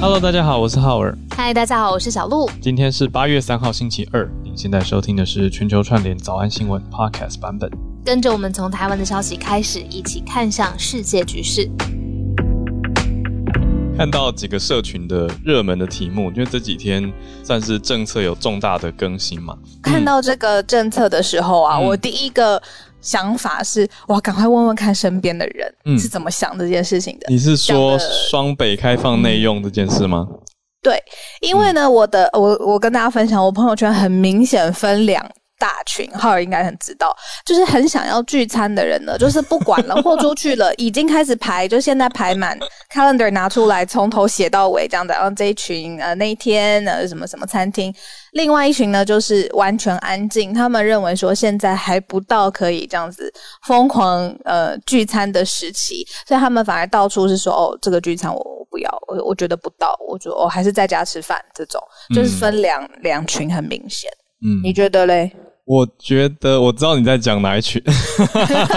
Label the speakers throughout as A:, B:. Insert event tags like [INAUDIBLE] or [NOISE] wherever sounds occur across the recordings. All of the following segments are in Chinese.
A: Hello，大家好，我是浩尔。
B: 嗨，大家好，我是小鹿。
A: 今天是八月三号，星期二。您现在收听的是全球串联早安新闻 Podcast 版本。
B: 跟着我们从台湾的消息开始，一起看向世界局势。
A: 看到几个社群的热门的题目，因为这几天算是政策有重大的更新嘛。
C: 看到这个政策的时候啊，
A: 嗯
C: 我第一个想法是，哇，赶快问问看身边的人、
A: 嗯
C: 是怎么想这件事情的。
A: 你是说双北开放内用这件事吗？
C: 对，因为呢，我的我我跟大家分享，我朋友圈很明显分两。大群浩尔应该很知道，就是很想要聚餐的人呢，就是不管了，[LAUGHS] 豁出去了，已经开始排，就现在排满 calendar 拿出来，从头写到尾这样的。然后这一群呃那一天呃什么什么餐厅，另外一群呢就是完全安静，他们认为说现在还不到可以这样子疯狂呃聚餐的时期，所以他们反而到处是说哦这个聚餐我我不要，我我觉得不到，我觉得我还是在家吃饭这种，就是分两、两群很明显，
A: 嗯，
C: 你觉得嘞？
A: 我觉得我知道你在讲哪一群，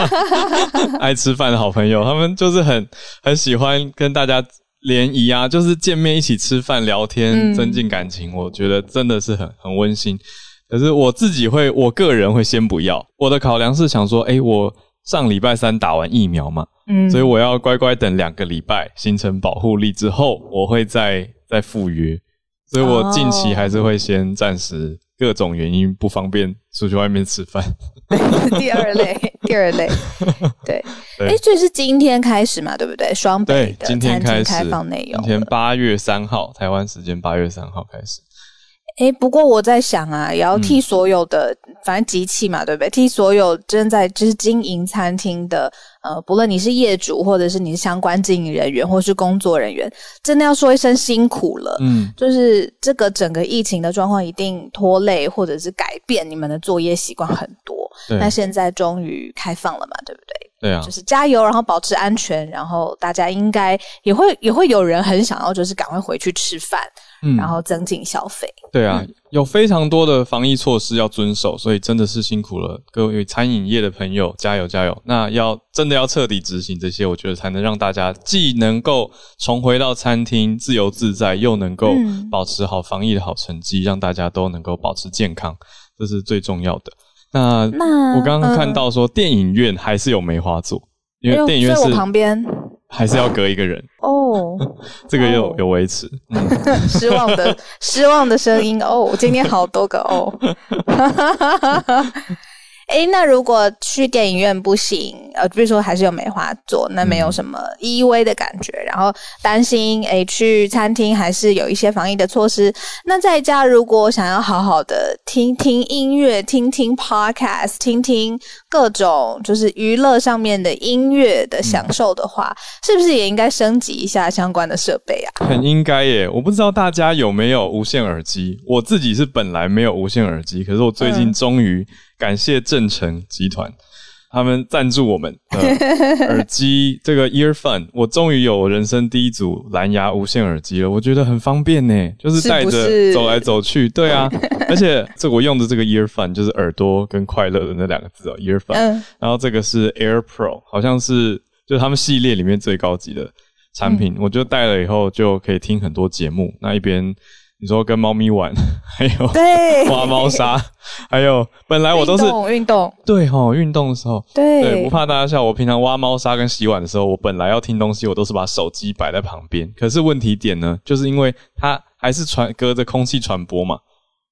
A: [LAUGHS] 爱吃饭的好朋友，他们就是很很喜欢跟大家联谊啊，就是见面一起吃饭聊天，
C: 嗯
A: 增进感情。我觉得真的是很很温馨。可是我自己会，我个人会先不要。我的考量是想说，诶，我上礼拜三打完疫苗嘛，
C: 嗯
A: 所以我要乖乖等两个礼拜形成保护力之后，我会再再赴约。所以我近期还是会先暂时各种原因不方便出去外面吃饭。[LAUGHS]
C: 第二类，第二类，[LAUGHS] 对，
A: 对
C: 哎，所以是今天开始嘛，对不对？双北
A: 对，
C: 的
A: 今天开始
C: 餐厅开放内容
A: 今天
C: 了。
A: 八月三号，台湾时间八月三号开始。
C: 哎，不过我在想啊，也要
A: 嗯
C: 替所有的，反正集气嘛，对不对？替所有正在就是经营餐厅的，呃，不论你是业主，或者是你是相关经营人员，或是工作人员，真的要说一声辛苦了。
A: 嗯，
C: 就是这个整个疫情的状况一定拖累或者是改变你们的作业习惯很多。
A: 对
C: 那现在终于开放了嘛，对不对？
A: 对啊
C: 就，是加油，然后保持安全，然后大家应该也会也会有人很想要，就是赶快回去吃饭，
A: 嗯
C: 然后增进消费。
A: 对啊，有非常多的防疫措施要遵守，所以真的是辛苦了各位餐饮业的朋友，加油加油！那要真的要彻底执行这些，我觉得才能让大家既能够重回到餐厅自由自在，又能够
C: 嗯
A: 保持好防疫的好成绩，让大家都能够保持健康，这是最重要的。那
C: 那
A: 我刚刚看
C: 嗯
A: 到说，电影院还是有梅花座，因为电影院是
C: 我旁边
A: 还是要隔一个人，
C: 哦，[LAUGHS]
A: 这个有
C: 哦
A: 有维持。嗯，[LAUGHS]
C: 失望的失望的声音哦，今天好多个哦。哎，那如果去电影院不行，呃，比如说还是有梅花座，那没有什么依偎的感觉，然后担心，哎，去餐厅还是有一些防疫的措施。那在家如果想要好好的听听音乐、听听 podcast、听听各种就是娱乐上面的音乐的享受的话，是不是也应该升级一下相关的设备啊？
A: 很应该耶。我不知道大家有没有无线耳机，我自己是本来没有无线耳机，可是我最近
C: 嗯
A: 终于感谢正成集团。他们赞助我们的 [LAUGHS] 耳机，这个 earphone，我终于有我人生第一组蓝牙无线耳机了，我觉得很方便呢，就是带着走来走去。对啊，[LAUGHS] 而且这我用的这个 earphone 就是耳朵跟快乐的那两个字哦，earphone。
C: 嗯。
A: 然后这个是 Air Pro，好像是就是他们系列里面最高级的产品，我就戴了以后就可以听很多节目。那一边你说跟猫咪玩，[LAUGHS] 还有
C: 对，[LAUGHS]
A: 挖猫砂，还有本来我都是
C: 运动运动，
A: 对哈运动的时候。对，
C: 对，
A: 不怕大家笑。我平常挖猫砂跟洗碗的时候，我本来要听东西，我都是把手机摆在旁边。可是问题点呢，就是因为它还是传隔着空气传播嘛，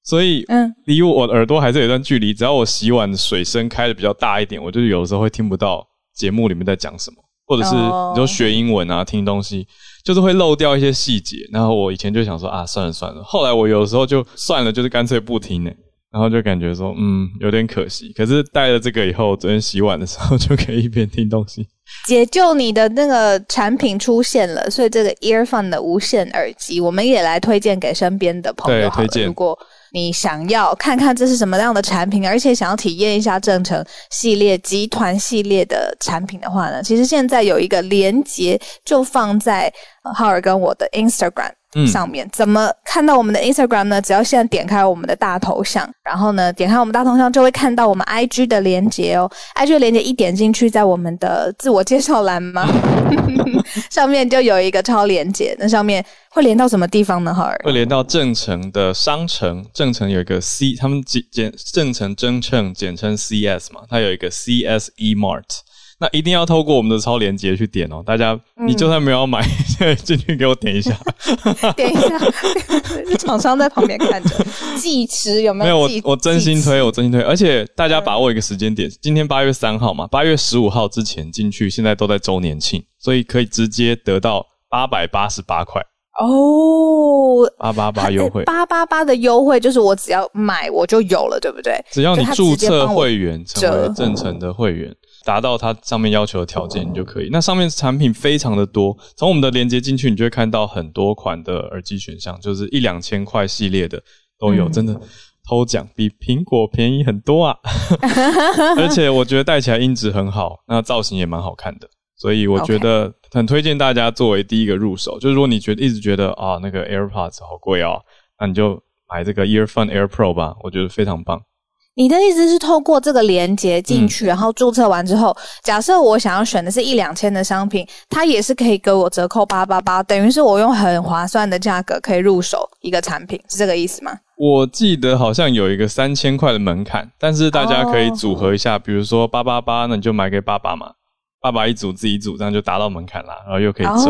A: 所以
C: 嗯，
A: 离我耳朵还是有一段距离。只要我洗碗的水声开的比较大一点，我就有的时候会听不到节目里面在讲什么，或者是
C: 哦
A: 你说学英文啊、听东西，就是会漏掉一些细节。然后我以前就想说啊，算了算了。后来我有的时候就算了，就是干脆不听呢。然后就感觉说，嗯，有点可惜。可是带了这个以后，昨天洗碗的时候就可以一边听东西。
C: 解救你的那个产品出现了，所以这个 earphone 的无线耳机，我们也来推荐给身边的朋友。
A: 对推荐
C: 如果你想要看看这是什么样的产品，而且想要体验一下正成系列集团系列的产品的话呢，其实现在有一个连接就放在浩尔跟我的 Instagram。
A: 嗯
C: 上面怎么看到我们的 Instagram 呢？只要现在点开我们的大头像，然后呢，点开我们大头像就会看到我们 IG 的连接哦。IG 的连接一点进去，在我们的自我介绍栏吗，[LAUGHS] 上面就有一个超连接，那上面会连到什么地方呢？哈尔
A: 会连到正成的商城，正成有一个 C，他们简简正成真称简称 CS 嘛，它有一个 CSE Mart。那一定要透过我们的超链接去点哦，大家，你就算没有买，现 [LAUGHS] 在进去给我点一下，[LAUGHS]
C: 点一下，[LAUGHS] 厂商在旁边看着，计时有没有？
A: 没有，我我真心推，我真心推，而且大家把握一个时间点，今天八月三号嘛，八月十五号之前进去，现在都在周年庆，所以可以直接得到八百八十八块。
C: 哦，
A: 八八八优惠，
C: 八八八的优惠就是我只要买我就有了，对不对？
A: 只要你注册会员成为正成的会员。达到它上面要求的条件，你就可以。那上面产品非常的多，从我们的连接进去，你就会看到很多款的耳机选项，就是一两千块系列的都有，真的偷奖比苹果便宜很多啊！[LAUGHS] 而且我觉得戴起来音质很好，那造型也蛮好看的，所以我觉得很推荐大家作为第一个入手。就是如果你觉得一直觉得啊那个 AirPods 好贵哦，那你就买这个 Earphone Air Pro 吧，我觉得非常棒。
C: 你的意思是透过这个连接进去，然后注册完之后，假设我想要选的是一两千的商品，它也是可以给我折扣八八八，等于是我用很划算的价格可以入手一个产品，是这个意思吗？
A: 我记得好像有一个三千块的门槛，但是大家可以组合一下，比如说八八八，那你就买给爸爸嘛，爸爸一组自己组，这样就达到门槛啦，然后又可以折，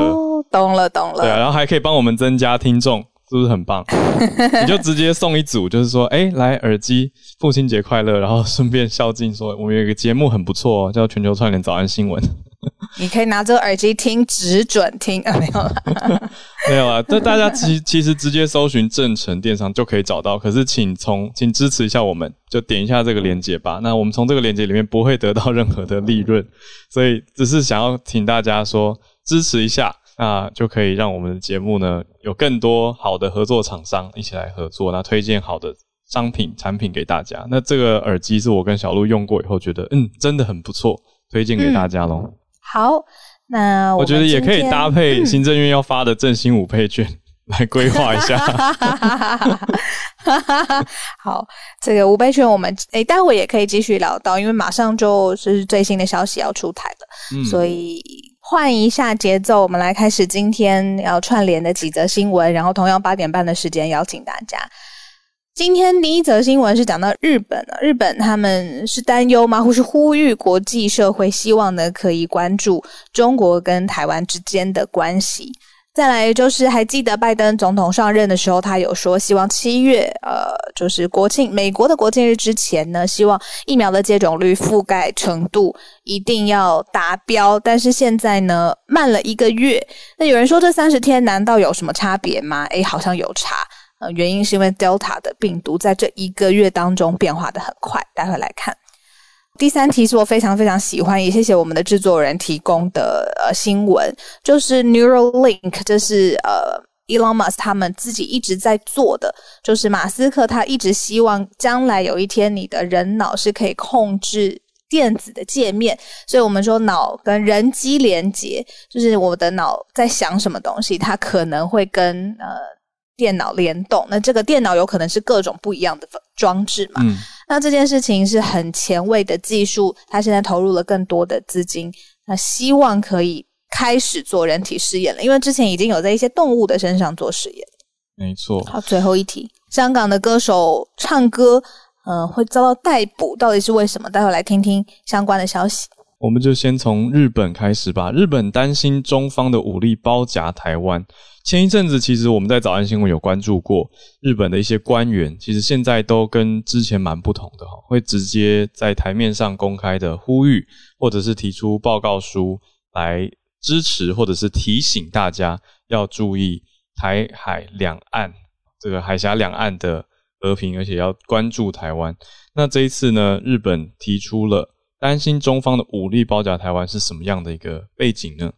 C: 懂了懂了，
A: 对啊，然后还可以帮我们增加听众。是不是很棒？[LAUGHS] 你就直接送一组，就是说，哎，来耳机，父亲节快乐，然后顺便孝敬，说我们有一个节目很不错，叫全球串联早安新闻。[LAUGHS]
C: 你可以拿这个耳机听，只准听啊，没有了，
A: 没有啊。[LAUGHS] 这大家其其实直接搜寻正成电商就可以找到，可是请从请支持一下我们，就点一下这个链接吧。那我们从这个链接里面不会得到任何的利润，所以只是想要请大家说支持一下。那就可以让我们的节目呢有更多好的合作厂商一起来合作，那推荐好的商品产品给大家。那这个耳机是我跟小鹿用过以后觉得，嗯，真的很不错，推荐给大家喽。
C: 好，那
A: 我觉得也可以搭配行政院要发的振兴五配券来规划一下。
C: 好，这个五倍券我们诶，待会也可以继续聊到，因为马上就是最新的消息要出台了，所以。换一下节奏，我们来开始今天要串联的几则新闻。然后同样八点半的时间邀请大家。今天第一则新闻是讲到日本了，日本他们是担忧吗？或是呼吁国际社会希望呢可以关注中国跟台湾之间的关系。再来就是，还记得拜登总统上任的时候，他有说希望七月，呃，就是国庆，美国的国庆日之前呢，希望疫苗的接种率覆盖程度一定要达标。但是现在呢，慢了一个月。那有人说这三十天难道有什么差别吗？诶，好像有差。呃，原因是因为 Delta 的病毒在这一个月当中变化的很快。待会来看。第三题是我非常非常喜欢，也谢谢我们的制作人提供的呃新闻，就是 Neuralink，这是呃 Elon Musk 他们自己一直在做的，就是马斯克他一直希望将来有一天你的人脑是可以控制电子的界面，所以我们说脑跟人机连接，就是我的脑在想什么东西，它可能会跟呃电脑联动，那这个电脑有可能是各种不一样的装置嘛。那这件事情是很前卫的技术，他现在投入了更多的资金，那希望可以开始做人体试验了，因为之前已经有在一些动物的身上做试验。
A: 没错。
C: 好，最后一题，香港的歌手唱歌，呃，会遭到逮捕，到底是为什么？待会来听听相关的消息。
A: 我们就先从日本开始吧。日本担心中方的武力包夹台湾。前一阵子，其实我们在早安新闻有关注过日本的一些官员，其实现在都跟之前蛮不同的哈，会直接在台面上公开的呼吁，或者是提出报告书来支持，或者是提醒大家要注意台海两岸这个海峡两岸的和平，而且要关注台湾。那这一次呢，日本提出了。担心中方的武力包夹台湾是什么样的一个背景呢？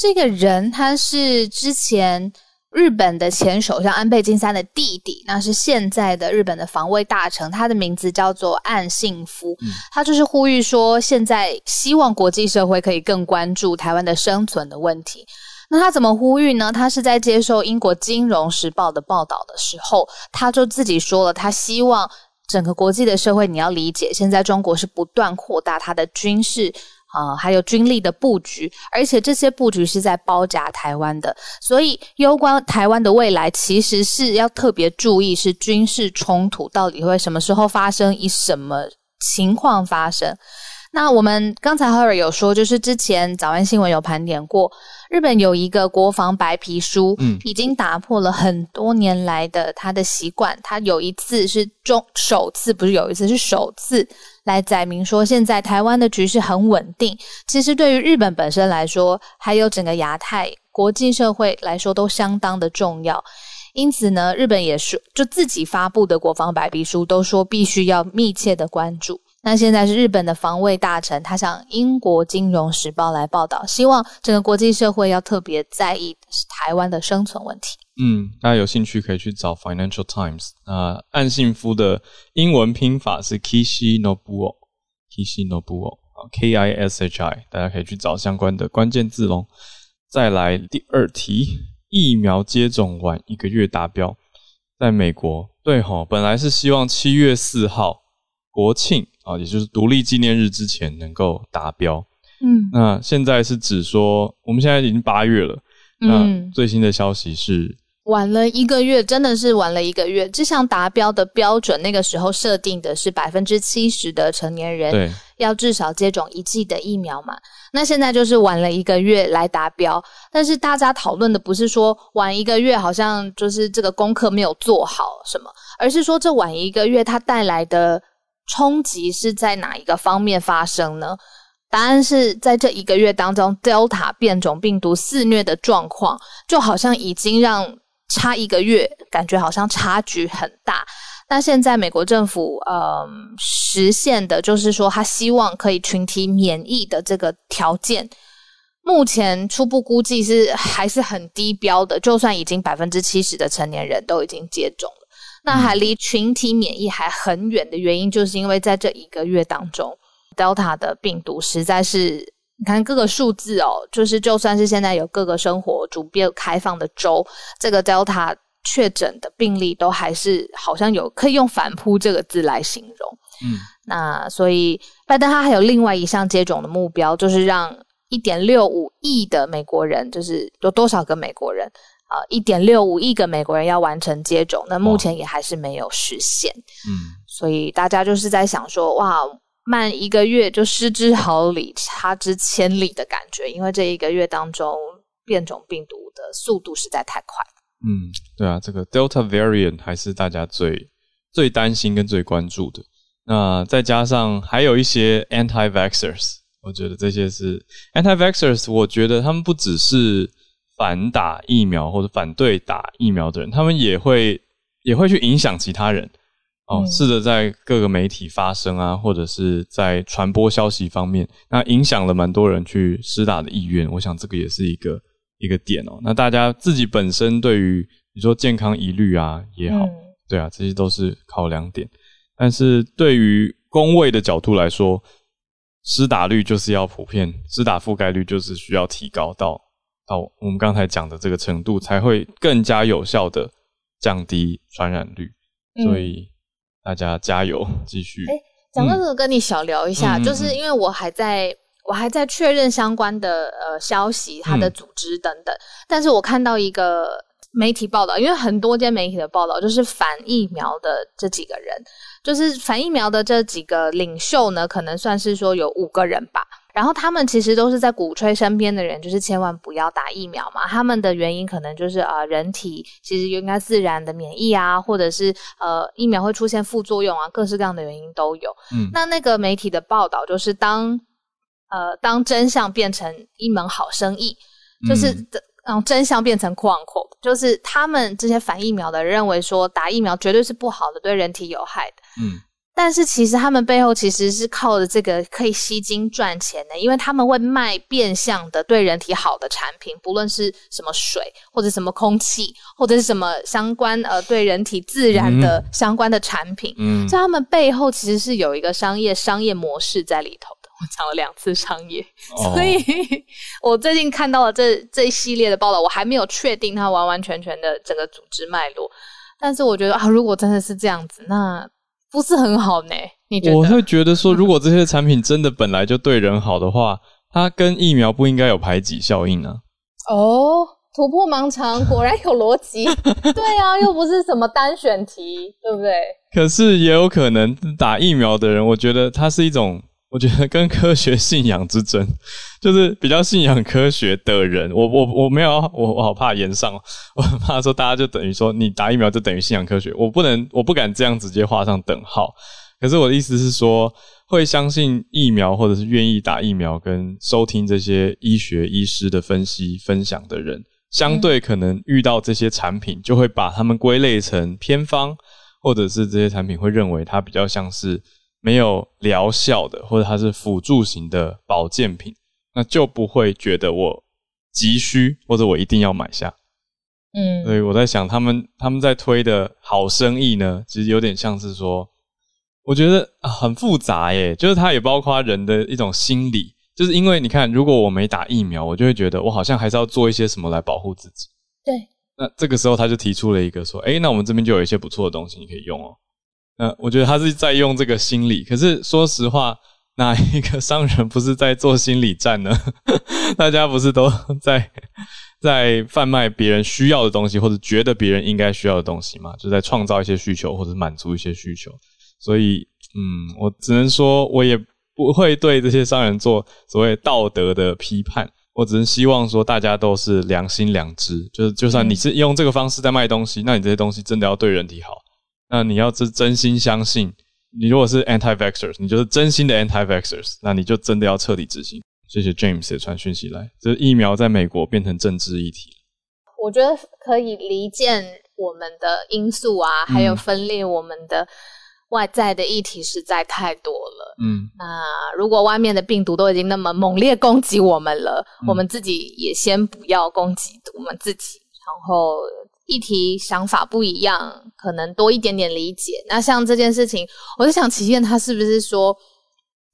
C: 这个人他是之前日本的前首相安倍晋三的弟弟，那是现在的日本的防卫大臣，他的名字叫做岸信夫。他就是呼吁说，现在希望国际社会可以更关注台湾的生存的问题。那他怎么呼吁呢？他是在接受英国金融时报的报道的时候，他就自己说了，他希望。整个国际的社会，你要理解，现在中国是不断扩大它的军事
B: 啊、还有军力的布局，而且这些布局是在包夹台湾的，所以攸关台湾的未来，其实是要特别注意是军事冲突到底会什么时候发生，以什么情况发生。那我们刚才 Harry 有说，就是之前早安新闻有盘点过，日本有一个国防白皮书，
A: 嗯
B: 已经打破了很多年来的他的习惯。他有一次是中首次，不是有一次是首次来载明说，现在台湾的局势很稳定。其实对于日本本身来说，还有整个亚太国际社会来说，都相当的重要。因此呢，日本也是就自己发布的国防白皮书都说必须要密切的关注。那现在是日本的防卫大臣，他向英国金融时报来报道，希望整个国际社会要特别在意台湾的生存问题。
A: 嗯，大家有兴趣可以去找 Financial Times。那岸信夫的英文拼法是 Kishinobuo，Kishinobuo，K I S H I 大家可以去找相关的关键字喽。再来第二题，疫苗接种晚一个月达标，在美国，对吼，本来是希望七月四号国庆啊，也就是独立纪念日之前能够达标。
B: 嗯
A: 那现在是指说，我们现在已经八月了，那
B: 嗯，
A: 最新的消息是，
B: 晚了一个月，真的是晚了一个月。这项达标的标准，那个时候设定的是百分之七十的成年人，要至少接种一剂的疫苗嘛。那现在就是晚了一个月来达标，但是大家讨论的不是说晚一个月好像就是这个功课没有做好什么，而是说这晚一个月它带来的冲击是在哪一个方面发生呢？答案是在这一个月当中，Delta 变种病毒肆虐的状况，就好像已经让差一个月，感觉好像差距很大。那现在美国政府嗯实现的就是说，他希望可以群体免疫的这个条件，目前初步估计是还是很低标的，就算已经百分之七十的成年人都已经接种，那还离群体免疫还很远的原因，就是因为在这一个月当中，Delta 的病毒实在是。你看各个数字哦，就是就算是现在有各个生活逐渐开放的州，这个 Delta 确诊的病例都还是好像有可以用反扑这个字来形容。
A: 嗯，
B: 那所以拜登他还有另外一项接种的目标，就是让一点六五亿的美国人，就是有多少个美国人啊？一点六五亿个美国人要完成接种，那目前也还是没有实现。
A: 嗯，
B: 所以大家就是在想说，哇，慢一个月就失之毫厘，差之千里的感觉，因为这一个月当中变种病毒的速度实在太快。
A: 嗯，对啊，这个 Delta variant 还是大家最最担心跟最关注的。那再加上还有一些 anti-vaxxers，我觉得这些是 anti-vaxxers，我觉得他们不只是反打疫苗或者反对打疫苗的人，他们也会也会去影响其他人。哦，
B: 嗯
A: 试着在各个媒体发声啊，或者是在传播消息方面，那影响了蛮多人去施打的意愿。我想这个也是一个一个点哦。那大家自己本身对于你说健康疑虑啊也好，
B: 嗯
A: 对啊，这些都是考量点。但是对于工位的角度来说，施打率就是要普遍，施打覆盖率就是需要提高到到我们刚才讲的这个程度，才会更加有效的降低传染率。
B: 嗯
A: 所以大家加油，继续。
B: 哎讲到这个，跟你小聊一下，就是因为我还在。我还在确认相关的呃消息，它的
A: 嗯
B: 组织等等，但是我看到一个媒体报道，因为很多间媒体的报道就是反疫苗的这几个人，就是反疫苗的这几个领袖呢，可能算是说有五个人吧。然后他们其实都是在鼓吹身边的人，就是千万不要打疫苗嘛。他们的原因可能就是呃，人体其实应该自然的免疫啊，或者是呃，疫苗会出现副作用啊，各式各样的原因都有。
A: 嗯
B: 那那个媒体的报道就是当呃，当真相变成一门好生意，就是
A: 嗯
B: 让真相变成 quote unquote，就是他们这些反疫苗的人认为说打疫苗绝对是不好的，对人体有害的。
A: 嗯
B: 但是其实他们背后其实是靠着这个可以吸金赚钱的，因为他们会卖变相的对人体好的产品，不论是什么水或者什么空气，或者是什么相关呃对人体自然的相关的产品，
A: 嗯。
B: 所以他们背后其实是有一个商业商业模式在里头的。我讲了两次商业，
A: 哦。
B: 所以我最近看到了这这一系列的报道，我还没有确定它完完全全的整个组织脉络，但是我觉得啊，如果真的是这样子，那不是很好呢。你觉得？
A: 我会觉得说，如果这些产品真的本来就对人好的话，它跟疫苗不应该有排挤效应啊。
B: 哦，突破盲肠，果然有逻辑。[LAUGHS] 对啊，又不是什么单选题，对不对？
A: 可是也有可能打疫苗的人，我觉得它是一种，我觉得跟科学信仰之争，就是比较信仰科学的人。我我我没有，我我好怕言上，我很怕说大家就等于说你打疫苗就等于信仰科学，我不能，我不敢这样直接画上等号。可是我的意思是说，会相信疫苗或者是愿意打疫苗跟收听这些医学医师的分析分享的人，相对可能遇到这些产品，就会把他们归类成偏方。或者是这些产品会认为它比较像是没有疗效的，或者它是辅助型的保健品，那就不会觉得我急需或者我一定要买下。嗯，所以我在想，他们他们在推的好生意呢，其实有点像是说，我觉得很复杂耶，就是它也包括人的一种心理，就是因为你看，如果我没打疫苗，我就会觉得我好像还是要做一些什么来保护自己。
B: 对。
A: 那这个时候他就提出了一个说，哎，那我们这边就有一些不错的东西你可以用哦。那我觉得他是在用这个心理，可是说实话，哪一个商人不是在做心理战呢？[LAUGHS] 大家不是都在在贩卖别人需要的东西，或者觉得别人应该需要的东西吗？就在创造一些需求，或者满足一些需求。所以，嗯，我只能说，我也不会对这些商人做所谓道德的批判。我只是希望说，大家都是良心良知，就是就算你是用这个方式在卖东西，那你这些东西真的要对人体好，那你要是真心相信，你如果是 anti-vaxxers，你就是真心的 anti-vaxxers，那你就真的要彻底执行。谢谢 James 也传讯息来，这疫苗在美国变成政治议题。
B: 我觉得可以离间我们的因素啊，还有分裂我们的。外在的议题实在太多了，嗯，那如果外面的病毒都已经那么猛烈攻击我们了，我们自己也先不要攻击我们自己，然后议题想法不一样，可能多一点点理解。那像这件事情，我就想，奇燕他是不是说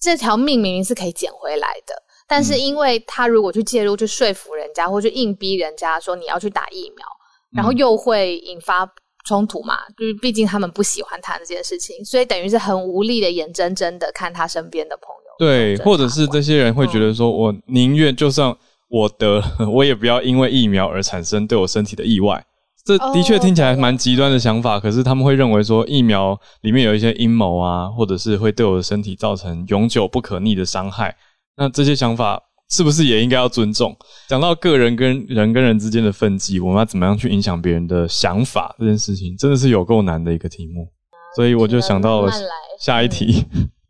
B: 这条命明明是可以捡回来的，但是因为他如果去介入去说服人家，或去硬逼人家说你要去打疫苗，然后又会引发。冲突嘛，就是毕竟他们不喜欢谈这件事情，所以等于是很无力的，眼睁睁的看他身边的朋友。
A: 对，或者是这些人会觉得说，我宁愿就算我得，[LAUGHS] 我也不要因为疫苗而产生对我身体的意外。这的确听起来蛮极端的想法，可是他们会认为说，疫苗里面有一些阴谋啊，或者是会对我的身体造成永久不可逆的伤害。那这些想法。是不是也应该要尊重？讲到个人跟人跟人之间的分际，我们要怎么样去影响别人的想法这件事情，真的是有够难的一个题目。[LAUGHS] 所以我就想到了下一题。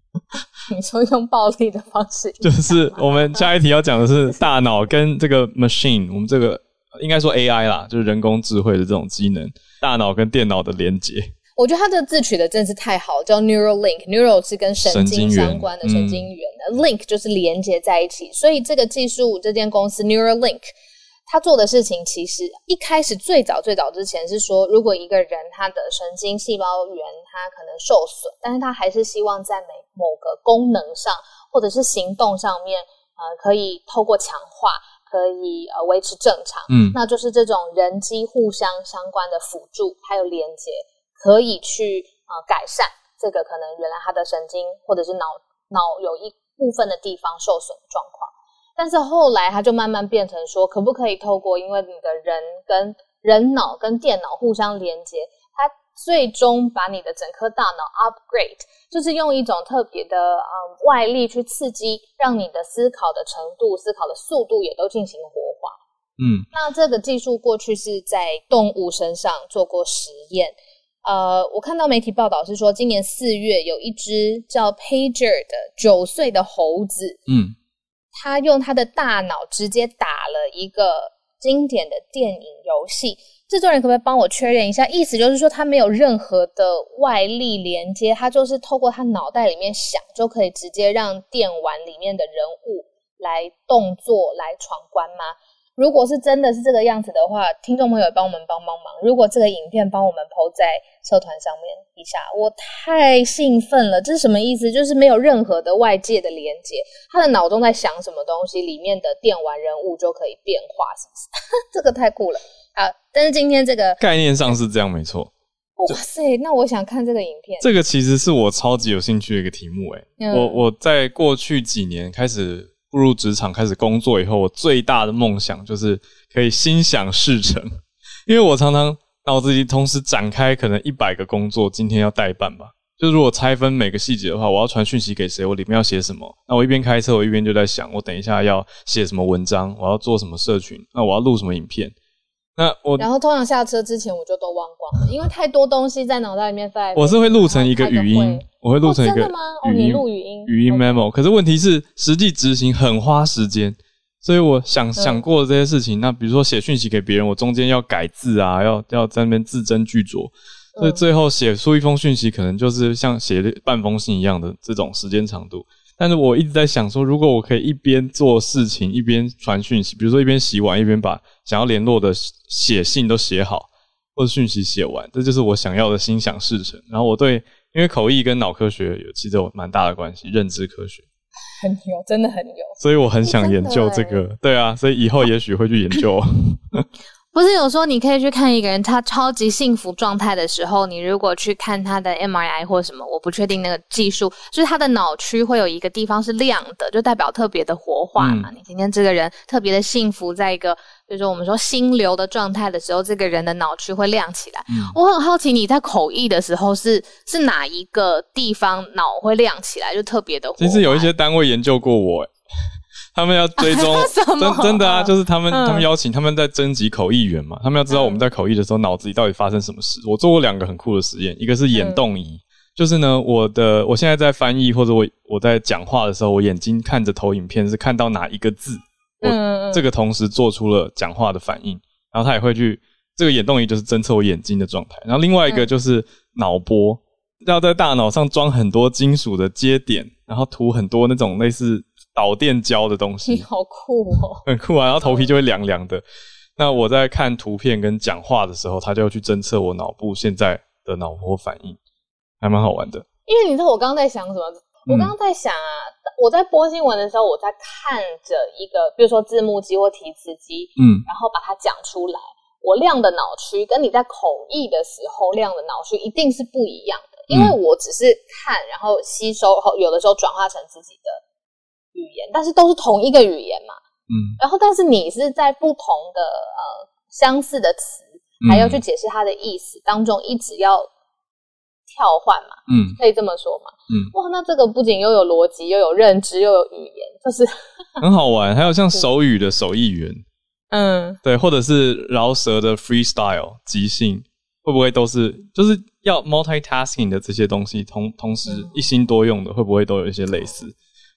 A: [LAUGHS]
B: 你说用暴力的方式，[LAUGHS]
A: 就是我们下一题要讲的是大脑跟这个 machine，我们这个应该说 AI 啦，就是人工智慧的这种机能，大脑跟电脑的连接。
B: 我觉得它这个字取的真是太好，叫 neural link，neural 是跟神经相关的神经元的 link 就是连接在一起，所以这个技术这间公司 Neural Link，它做的事情，其实一开始最早最早之前是说，如果一个人他的神经细胞元他可能受损，但是他还是希望在每某个功能上或者是行动上面，呃，可以透过强化，可以呃维持正常，嗯，那就是这种人机互相相关的辅助还有连接。可以去呃改善这个可能原来他的神经或者是脑脑有一部分的地方受损的状况，但是后来他就慢慢变成说，可不可以透过因为你的人跟人脑跟电脑互相连接，它最终把你的整颗大脑 upgrade，就是用一种特别的嗯外力去刺激，让你的思考的程度、思考的速度也都进行活化。嗯，那这个技术过去是在动物身上做过实验。呃，我看到媒体报道是说，今年四月有一只叫 Pager 的九岁的猴子，嗯，他用他的大脑直接打了一个经典的电影游戏。制作人可不可以帮我确认一下？意思就是说，他没有任何的外力连接，他就是透过他脑袋里面想，就可以直接让电玩里面的人物来动作来闯关吗？如果是真的是这个样子的话，听众朋友帮我们帮帮忙。如果这个影片帮我们抛在社团上面一下，我太兴奋了。这是什么意思？就是没有任何的外界的连接，他的脑中在想什么东西，里面的电玩人物就可以变化，是不是？这个太酷了！但是今天这个
A: 概念上是这样，没错。
B: 哇塞，那我想看这个影片。
A: 这个其实是我超级有兴趣的一个题目、欸，
B: 嗯
A: 我我在过去几年开始步入职场、开始工作以后，我最大的梦想就是可以心想事成，[LAUGHS] 因为我常常脑子里同时展开可能一百个工作，今天要代办吧。就如果拆分每个细节的话，我要传讯息给谁，我里面要写什么？那我一边开车，我一边就在想，我等一下要写什么文章，我要做什么社群，那我要录什么影片？那我
B: 然后通常下车之前我就都忘光了，[LAUGHS] 因为太多东西在脑袋里面在。
A: 我是会录成一个语音我会录成一个
B: 哦真的吗哦你录语音
A: 语音 memo。可是问题是，实际执行很花时间，所以我
B: 嗯
A: 想想过这些事情。那比如说写讯息给别人，我中间要改字啊，要要在那边字斟句酌，所以
B: 嗯
A: 最后写出一封讯息，可能就是像写半封信一样的这种时间长度。但是我一直在想说，如果我可以一边做事情一边传讯息，比如说一边洗碗一边把想要联络的写信都写好，或者讯息写完，这就是我想要的心想事成。然后我对，因为口译跟脑科学有其实有蛮大的关系，认知科学，
B: 很牛，真的很牛。
A: 所以我很想研究这个。对啊，所以以后也许会去研究。[LAUGHS]
D: 不是有说你可以去看一个人他超级幸福状态的时候，你如果去看他的 MRI 或什么，我不确定那个技术，就是他的脑区会有一个地方是亮的，就代表特别的活化嘛。你今天这个人特别的幸福，在一个比如说我们说心流的状态的时候，这个人的脑区会亮起来。我很好奇你在口译的时候是是哪一个地方脑会亮起来，就特别的活化。
A: 其实有一些单位研究过我、欸，他们要追踪 [LAUGHS] 真真的啊，就是他们、
D: 嗯
A: 他们邀请他们在征集口译员嘛，他们要知道我们在口译的时候脑子里到底发生什么事。我做过两个很酷的实验，一个是眼动仪，就是呢，我的我现在在翻译或者我我在讲话的时候，我眼睛看着投影片是看到哪一个字，我
B: 嗯，
A: 这个同时做出了讲话的反应，然后他也会去这个眼动仪就是侦测我眼睛的状态，然后另外一个就是脑波，要在大脑上装很多金属的接点，然后涂很多那种类似导电胶的东
B: 你
A: 西，[LAUGHS]
B: 好酷哦。
A: 很酷啊，然后头皮就会凉凉的。那我在看图片跟讲话的时候，他就要去侦测我脑部现在的脑波反应，还蛮好玩的。
B: 因为你知道我刚刚在想什么？我刚刚在想啊，我在播新闻的时候，我在看着一个，比如说字幕机或提词机，
A: 嗯，
B: 然后把它讲出来。我亮的脑区跟你在口译的时候亮的脑区一定是不一样的，因为我只是看，然后吸收，后有的时候转化成自己的语言，但是都是同一个语言嘛。
A: 嗯，
B: 然后，但是你是在不同的呃相似的词，还要去解释它的意思当中，一直要跳换嘛，
A: 嗯
B: 可以这么说嘛？
A: 嗯，
B: 哇，那这个不仅又有逻辑，又有认知，又有语言，就是 [LAUGHS]
A: 很好玩。还有像手语的手艺员，
B: 嗯，
A: 对，或者是饶舌的 freestyle 即兴，会不会都是就是要 multitasking 的这些东西，同同时一心多用的，会不会都有一些类似？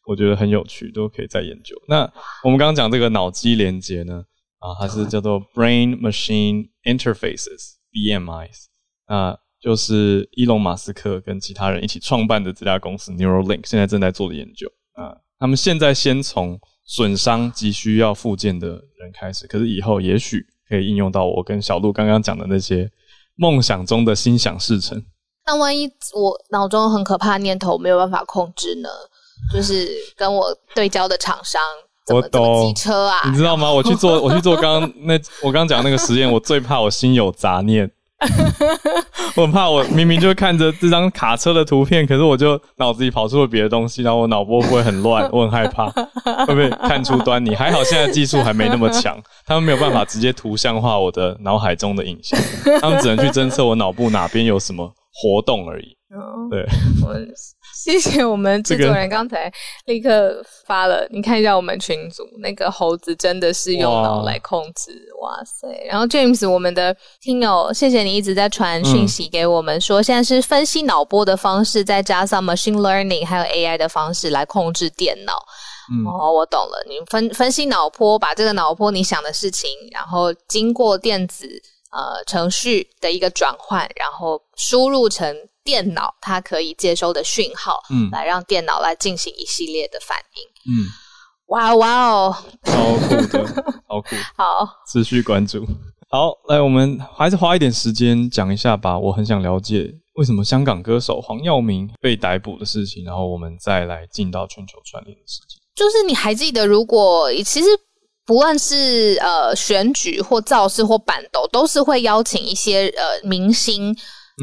A: 我觉得很有趣，都可以再研究。那我们刚刚讲这个脑机连接呢，啊，它是叫做 Brain Machine Interfaces (BMIs)，那就是伊隆马斯克跟其他人一起创办的这家公司 Neuralink 现在正在做的研究啊。他们现在先从损伤急需要复健的人开始，可是以后也许可以应用到我跟小鹿刚刚讲的那些梦想中的心想事成。
D: 那万一我脑中很可怕的念头没有办法控制呢？就是跟我对焦的厂商怎么
A: 我懂
D: 机车啊？
A: 你知道吗？我去做，[LAUGHS] 我去做刚刚那我刚刚讲那个实验，我最怕我心有杂念。[LAUGHS] 我很怕我明明就看着这张卡车的图片，可是我就脑子里跑出了别的东西，然后我脑波会不会很乱？[LAUGHS] 我很害怕会不会看出端倪。还好现在技术还没那么强，他们没有办法直接图像化我的脑海中的影像，他们只能去侦测我脑部哪边有什么活动而已。对，
B: 谢谢我们制作人刚才立刻发了，你看一下我们群组那个猴子真的是用脑来控制，哇塞！然后 James 我们的听友，谢谢你一直在传讯息给我们说，现在是分析脑波的方式，再加上 machine learning 还有 AI 的方式来控制电脑。
A: 嗯
B: 哦，我懂了，你分分析脑波，把这个脑波你想的事情，然后经过电子呃程序的一个转换，然后输入成电脑它可以接收的讯号，
A: 嗯
B: 来让电脑来进行一系列的反应。
A: 嗯，
B: 哇哦哇哦，
A: 超酷的，超酷。[LAUGHS]
B: 好，
A: 持续关注。好，来，我们还是花一点时间讲一下吧。我很想了解为什么香港歌手黄耀明被逮捕的事情，然后我们再来进到全球串联的事情。
B: 就是你还记得，如果其实不论是呃选举或造势或板斗，都是会邀请一些呃明星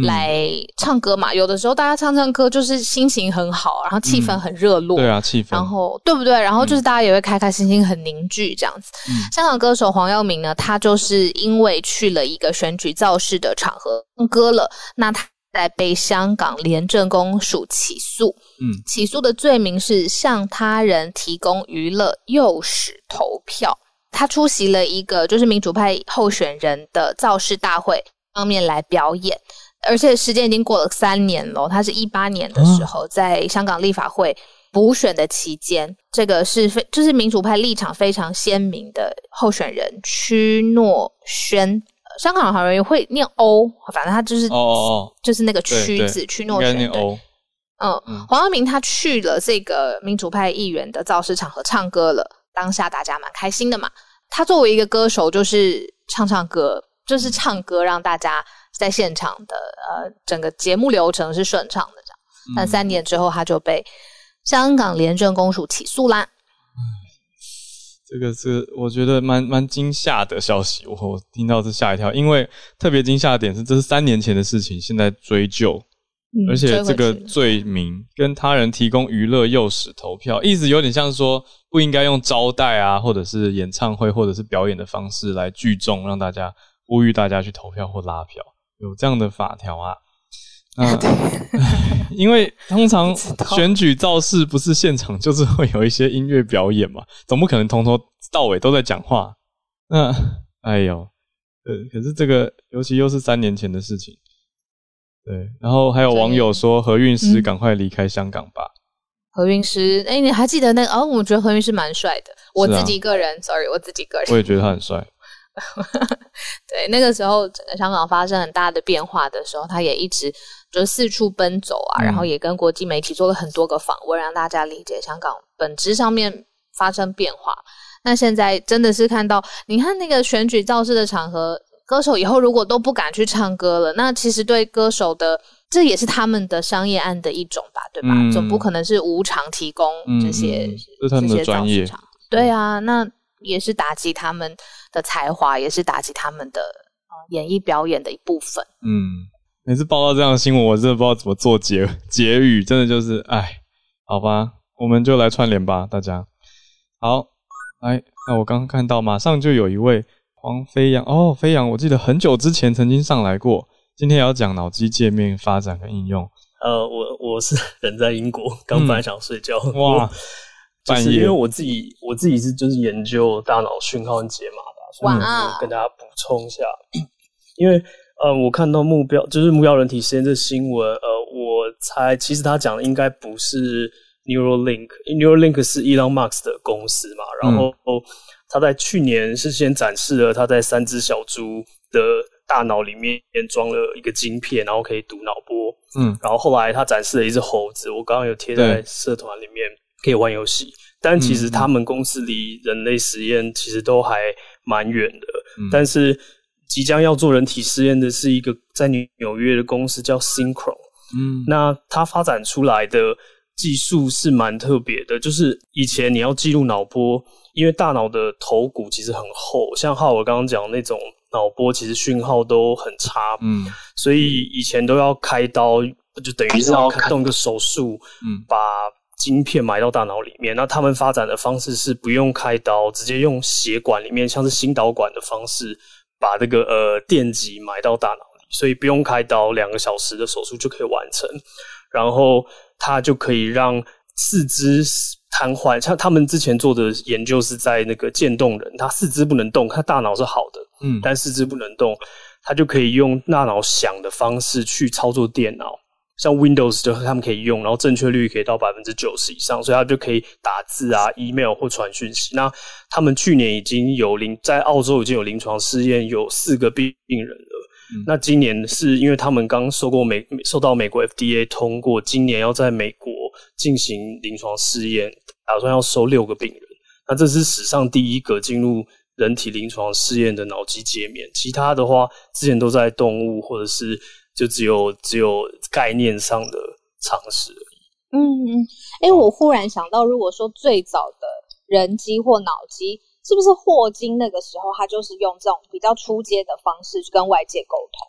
B: 来唱歌嘛。有的时候大家唱唱歌就是心情很好，然后气氛很热络，
A: 对啊，气氛，
B: 然后对不对？然后就是大家也会开开心心、很凝聚这样子。香港歌手黄耀明呢，他就是因为去了一个选举造势的场合唱歌了，那他在被香港廉政公署起诉。嗯，起诉的罪名是向他人提供娱乐，诱使投票。他出席了一个就是民主派候选人的造势大会方面来表演，而且时间已经过了三年了。他是一八年的时候在香港立法会补选的期间，这个是非就是民主派立场非常鲜明的候选人屈诺轩。香港好像会念欧，反正他就是哦，就是那个区子区诺轩。嗯，黄耀明他去了这个民主派议员的造势场合唱歌了，当下大家蛮开心的嘛。他作为一个歌手，就是唱唱歌，就是唱歌，让大家在现场的呃整个节目流程是顺畅的这样。但三年之后，他就被香港廉政公署起诉啦。
A: 这个是我觉得蛮蛮惊吓的消息，我听到是吓一跳，因为特别惊吓的点是，这是三年前的事情，现在追究。而且这个罪名跟他人提供娱乐诱使投票，意思有点像说不应该用招待啊，或者是演唱会或者是表演的方式来聚众，让大家呼吁大家去投票或拉票，有这样的法条啊？啊，因为通常 [LAUGHS] 选举造势不是现场就是会有一些音乐表演嘛，总不可能从头到尾都在讲话。那哎呦，呃，可是这个尤其又是三年前的事情。对，然后还有网友说何韵诗赶快离开香港吧。
B: 何韵诗，哎，你还记得那个？哦，我觉得何韵诗蛮帅的。我自己个人，sorry，我自己个人，
A: 我也觉得他很帅。[LAUGHS]
B: 对，那个时候整个香港发生很大的变化的时候，他也一直就四处奔走啊，然后也跟国际媒体做了很多个访问，让大家理解香港本质上面发生变化。那现在真的是看到，你看那个选举造势的场合。歌手以后如果都不敢去唱歌了，那其实对歌手的这也是他们的商业案的一种吧，对吧？总不可能是无偿提供这些
A: 这些专业。
B: 对啊，那也是打击他们的才华，也是打击他们的演艺表演的一部分。
A: 嗯，每次报道这样的新闻，我真的不知道怎么做结结语，真的就是哎，好吧，我们就来串联吧，大家好。哎，那我刚刚看到，马上就有一位。黄飞扬哦，飞扬，我记得很久之前曾经上来过。今天也要讲脑机界面发展跟应用。
E: 呃，我我是 [LAUGHS] 人在英国，刚本来想睡觉。哇，就是因为我自己我自己是就是研究大脑讯号和解码的，所以跟大家补充一下。[CLEARS THROAT] 因为呃，我看到目标就是目标人体实验这新闻，呃，我猜其实他讲的应该不是 Neuralink，Neuralink 是 Elon Musk 的公司嘛，然后。他在去年是先展示了他在三只小猪的大脑里面装了一个晶片，然后可以读脑波。嗯，然后后来他展示了一只猴子，我刚刚有贴在社团里面，可以玩游戏。但其实他们公司离人类实验其实都还蛮远的。但是即将要做人体实验的是一个在纽约的公司叫 Synchron。嗯，那它发展出来的技术是蛮特别的，就是以前你要记录脑波。因为大脑的头骨其实很厚，像浩我刚刚讲那种脑波，其实讯号都很差，嗯，所以以前都要开刀，就等于是要动一个手术，嗯，把晶片埋到大脑里面。那他们发展的方式是不用开刀，直接用血管里面，像是心导管的方式，把这个呃电极埋到大脑里，所以不用开刀，两个小时的手术就可以完成，然后它就可以让四肢。瘫痪，像他们之前做的研究是在那个渐冻人，他四肢不能动，他大脑是好的，嗯，但四肢不能动，他就可以用大脑想的方式去操作电脑，像 Windows 就他们可以用，然后正确率可以到百分之九十以上，所以他就可以打字啊、email 或传讯息。那他们去年已经有临在澳洲已经有临床试验，有四个病病人了。那今年是因为他们刚受过美受到美国 FDA 通过，今年要在美国进行临床试验。打算要收六个病人，那这是史上第一个进入人体临床试验的脑机界面。其他的话，之前都在动物或者是就只有只有概念上的尝试而已。
B: 嗯嗯，哎，我忽然想到，如果说最早的人机或脑机，是不是霍金那个时候他就是用这种比较出阶的方式去跟外界沟通？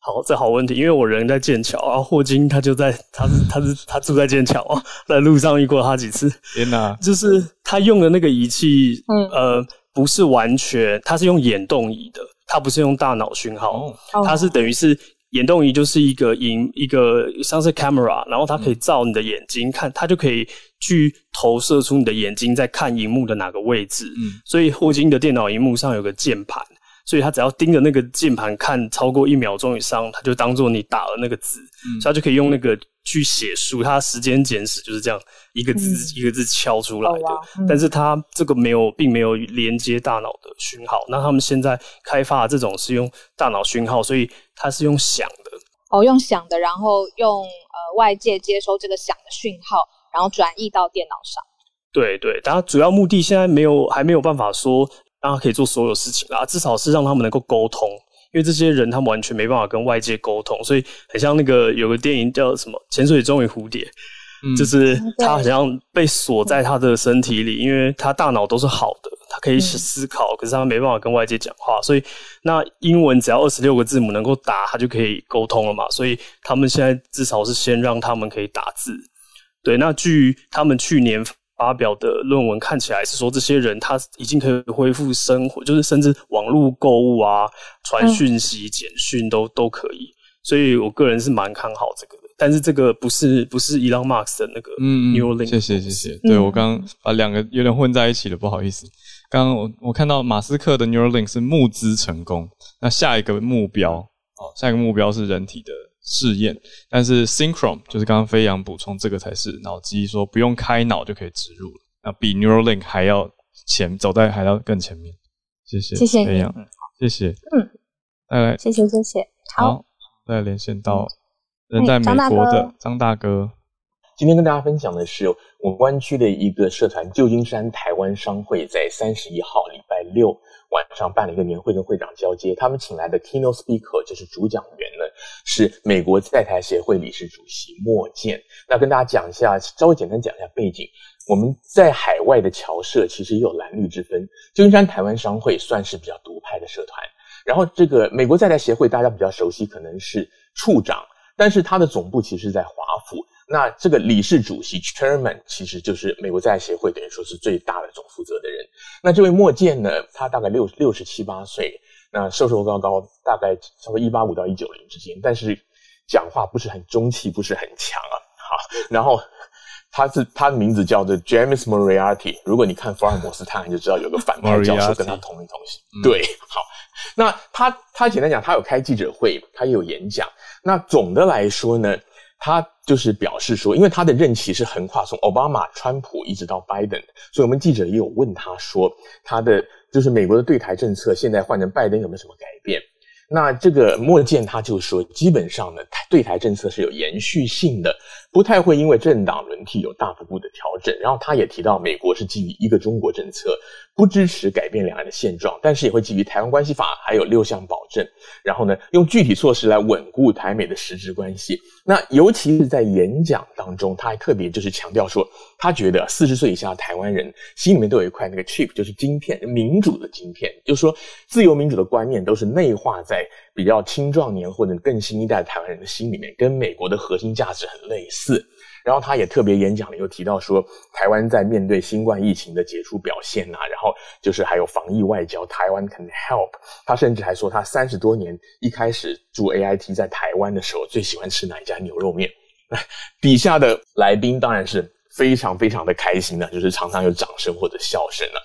E: 好，这好问题，因为我人在剑桥啊，霍金他就在，他是他是他住在剑桥啊，在路上遇过他几次。
A: 天哪！
E: 就是他用的那个仪器，嗯呃，不是完全，他是用眼动仪的，他不是用大脑讯号，他是等于是眼动仪就是一个影一个像是 camera，然后它可以照你的眼睛看，它就可以去投射出你的眼睛在看荧幕的哪个位置。嗯，所以霍金的电脑荧幕上有个键盘。所以他只要盯着那个键盘看超过一秒钟以上，他就当做你打了那个字，所以他就可以用那个去写书。他时间简史就是这样一个字一个字敲出来的。但是他这个没有，并没有连接大脑的讯号。那他们现在开发这种是用大脑讯号，所以它是用响的。
C: 哦，用响的，然后用呃外界接收这个响的讯号，然后转译到电脑上。
E: 对对，它主要目的现在没有，还没有办法说。让他可以做所有事情啦，至少是让他们能够沟通，因为这些人他们完全没办法跟外界沟通，所以很像那个有个电影叫什么《潜水钟与蝴蝶》，就是他好像被锁在他的身体里，因为他大脑都是好的，他可以思考，可是他没办法跟外界讲话，所以那英文只要二十六个字母能够打，他就可以沟通了嘛，所以他们现在至少是先让他们可以打字，对，那据他们去年。发表的论文看起来是说，这些人他已经可以恢复生活，就是甚至网络购物啊、传讯息、简讯都都可以。所以我个人是蛮看好这个的。但是这个不是不是 Elon Musk 的那个 Neuralink。
A: 谢谢谢谢。对我刚把两个有点混在一起了，不好意思。刚刚我我看到马斯克的 Neuralink 是募资成功，那下一个目标哦，下一个目标是人体的。试验，但是 Synchron 就是刚刚飞扬补充，这个才是脑机，说不用开脑就可以植入了，那比 Neuralink 还要前，走在还要更前面。谢谢，
C: 谢谢
A: 飞扬，谢谢，
C: 嗯，
A: 来，
C: 谢谢谢谢，好，
A: 再连线到人在美国的张大哥。
F: 今天跟大家分享的是我们湾区的一个社团旧金山台湾商会，在三十一号礼拜六晚上办了一个年会，跟会长交接。他们请来的 keynote speaker 就是主讲员呢，是美国在台协会理事主席莫健。那跟大家讲一下，稍微简单讲一下背景。我们在海外的侨社其实也有蓝绿之分，旧金山台湾商会算是比较独派的社团。然后这个美国在台协会大家比较熟悉，可能是处长，但是它的总部其实在华府。那这个理事主席 Chairman 其实就是美国在协会，等于说是最大的总负责的人。那这位莫健呢，他大概六六十七八岁，那瘦瘦高高，大概差不多一八五到一九零之间，但是讲话不是很中气，不是很强啊。好，然后他是他的名字叫做 James Moriarty。如果你看福尔摩斯探案，就知道有个反派教授跟他同名同姓。[LAUGHS] 对，好，那他他简单讲，他有开记者会，他也有演讲。那总的来说呢？他就是表示说，因为他的任期是横跨从奥巴马、川普一直到拜登，所以我们记者也有问他说，他的就是美国的对台政策现在换成拜登有没有什么改变？那这个莫健他就说，基本上呢，对台政策是有延续性的。不太会因为政党轮替有大幅度的调整，然后他也提到美国是基于一个中国政策，不支持改变两岸的现状，但是也会基于台湾关系法还有六项保证，然后呢用具体措施来稳固台美的实质关系。那尤其是在演讲当中，他还特别就是强调说，他觉得四十岁以下的台湾人心里面都有一块那个 chip，就是晶片，民主的晶片，就是说自由民主的观念都是内化在。比较青壮年或者更新一代台湾人的心里面，跟美国的核心价值很类似。然后他也特别演讲了，又提到说，台湾在面对新冠疫情的杰出表现呐，然后就是还有防疫外交，台湾 can help。他甚至还说，他三十多年一开始住 AIT 在台湾的时候，最喜欢吃哪一家牛肉面？[LAUGHS] 底下的来宾当然是非常非常的开心的，就是常常有掌声或者笑声了。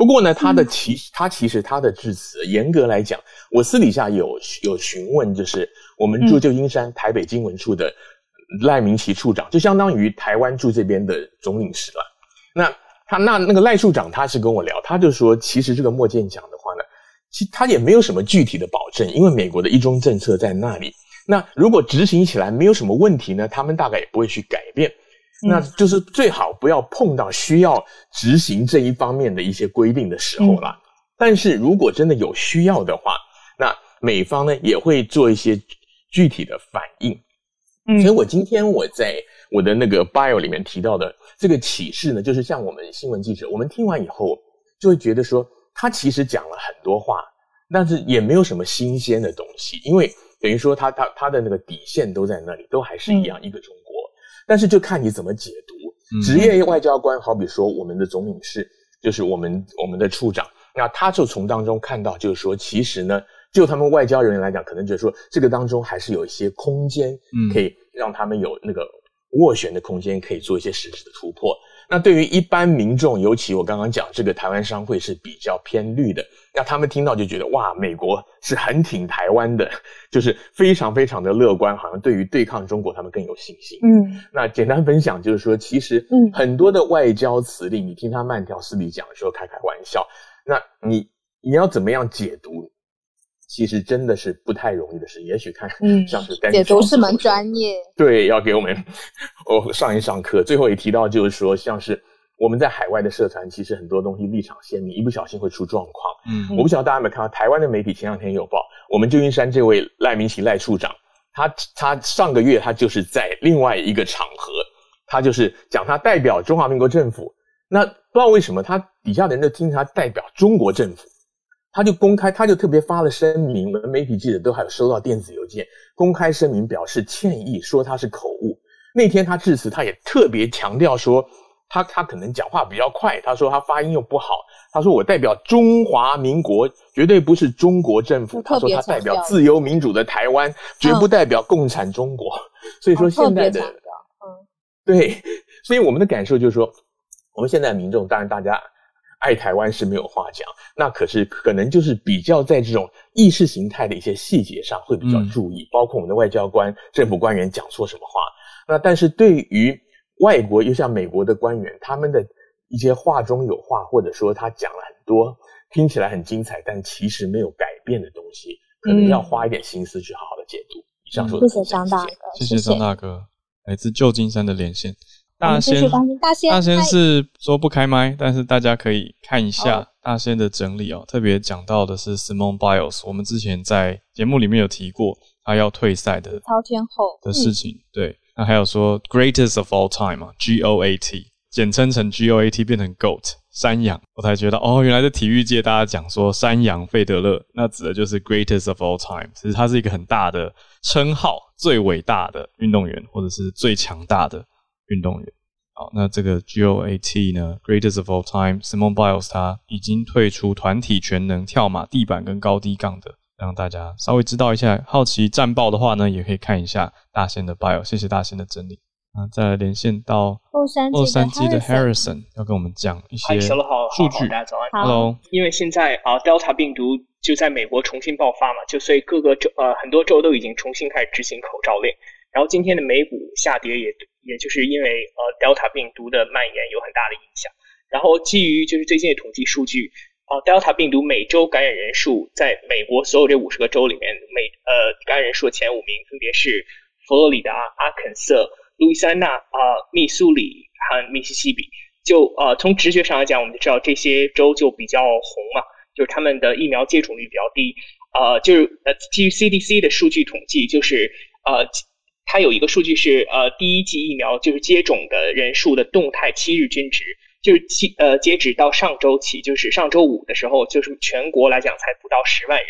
F: 不过呢，他的其他其实他的致辞，严格来讲，我私底下有有询问，就是我们驻旧金山台北经文处的赖明奇处长，就相当于台湾驻这边的总领事了。那他那那个赖处长，他是跟我聊，他就说，其实这个莫建讲的话呢，其他也没有什么具体的保证，因为美国的一中政策在那里。那如果执行起来没有什么问题呢，他们大概也不会去改变。那就是最好不要碰到需要执行这一方面的一些规定的时候了。但是如果真的有需要的话，那美方呢也会做一些具体的反应。所以我今天我在我的那个 bio 里面提到的这个启示呢，就是像我们新闻记者，我们听完以后就会觉得说，他其实讲了很多话，但是也没有什么新鲜的东西，因为等于说他他他的那个底线都在那里，都还是一样一个中国。但是就看你怎么解读。职业外交官，好比说我们的总领事，就是我们我们的处长，那他就从当中看到，就是说，其实呢，就他们外交人员来讲，可能就是说，这个当中还是有一些空间，可以让他们有那个斡旋的空间，可以做一些实质的突破。那对于一般民众，尤其我刚刚讲这个台湾商会是比较偏绿的，那他们听到就觉得哇，美国是很挺台湾的，就是非常非常的乐观，好像对于对抗中国他们更有信心。嗯，那简单分享就是说，其实嗯很多的外交辞令，你听他慢条斯理讲的时候开开玩笑，那你你要怎么样解读？其实真的是不太容易的事，也许看 [LAUGHS] 像是
B: 解读是蛮专业，
F: 对，要给我们我上一上课。最后也提到，就是说，像是我们在海外的社团，其实很多东西立场鲜明，一不小心会出状况。嗯，我不晓得大家有没有看到台湾的媒体前两天有报，我们旧金山这位赖明奇赖处长，他他上个月他就是在另外一个场合，他就是讲他代表中华民国政府，那不知道为什么他底下的人就听他代表中国政府。他就公开，他就特别发了声明，我们媒体记者都还有收到电子邮件，公开声明表示歉意，说他是口误。那天他致辞，他也特别强调说，他他可能讲话比较快，他说他发音又不好，他说我代表中华民国，绝对不是中国政府，他说他代表自由民主的台湾，绝不代表共产中国。所以说现在的，嗯，对，所以我们的感受就是说，我们现在民众，当然大家。爱台湾是没有话讲，那可是可能就是比较在这种意识形态的一些细节上会比较注意，包括我们的外交官、政府官员讲错什么话。那但是对于外国，又像美国的官员，他们的一些话中有话，或者说他讲了很多听起来很精彩，但其实没有改变的东西，可能要花一点心思去好好的解读。以上说的，
B: 谢谢张大哥，
A: 谢谢张大哥，来自旧金山的连线。大
B: 仙，大仙，
A: 大仙是说不开麦，但是大家可以看一下大仙的整理哦。特别讲到的是 Simon Biles，我们之前在节目里面有提过他要退赛的
B: 超天后
A: 的事情。对，那还有说 Greatest of all time 啊，G O A T，简称成 G O A T 变成 Goat 山羊，我才觉得哦，原来在体育界大家讲说山羊费德勒，那指的就是 Greatest of all time，其实他是一个很大的称号，最伟大的运动员或者是最强大的。运动员，好，那这个 GOAT 呢？Greatest of all time，Simon Biles 他已经退出团体全能跳马、地板跟高低杠的，让大家稍微知道一下。好奇战报的话呢，也可以看一下大仙的 Biles。谢谢大仙的整理。啊，再来连线到洛杉矶的 Harrison，要跟我们讲一些数据。
G: 大家早
A: 安。Hello。
G: 因为现在啊，Delta 病毒就在美国重新爆发嘛，就所以各个州呃很多州都已经重新开始执行口罩令。然后今天的美股下跌也。也就是因为呃，Delta 病毒的蔓延有很大的影响。然后基于就是最近的统计数据，啊，Delta 病毒每周感染人数在美国所有这五十个州里面，每呃感染人数的前五名分别是佛罗里达、阿肯色、路易斯安那、啊密苏里和密西西比。就呃从直觉上来讲，我们就知道这些州就比较红嘛，就是他们的疫苗接种率比较低。呃，就是呃基于 CDC 的数据统计，就是呃。它有一个数据是，呃，第一剂疫苗就是接种的人数的动态七日均值，就是七呃，截止到上周起，就是上周五的时候，就是全国来讲才不到十万人，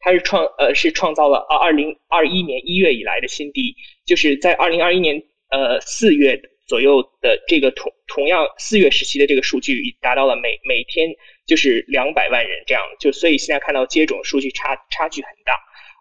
G: 它是创呃是创造了二二零二一年一月以来的新低，就是在二零二一年呃四月左右的这个同同样四月时期的这个数据已达到了每每天就是两百万人这样，就所以现在看到接种数据差差距很大，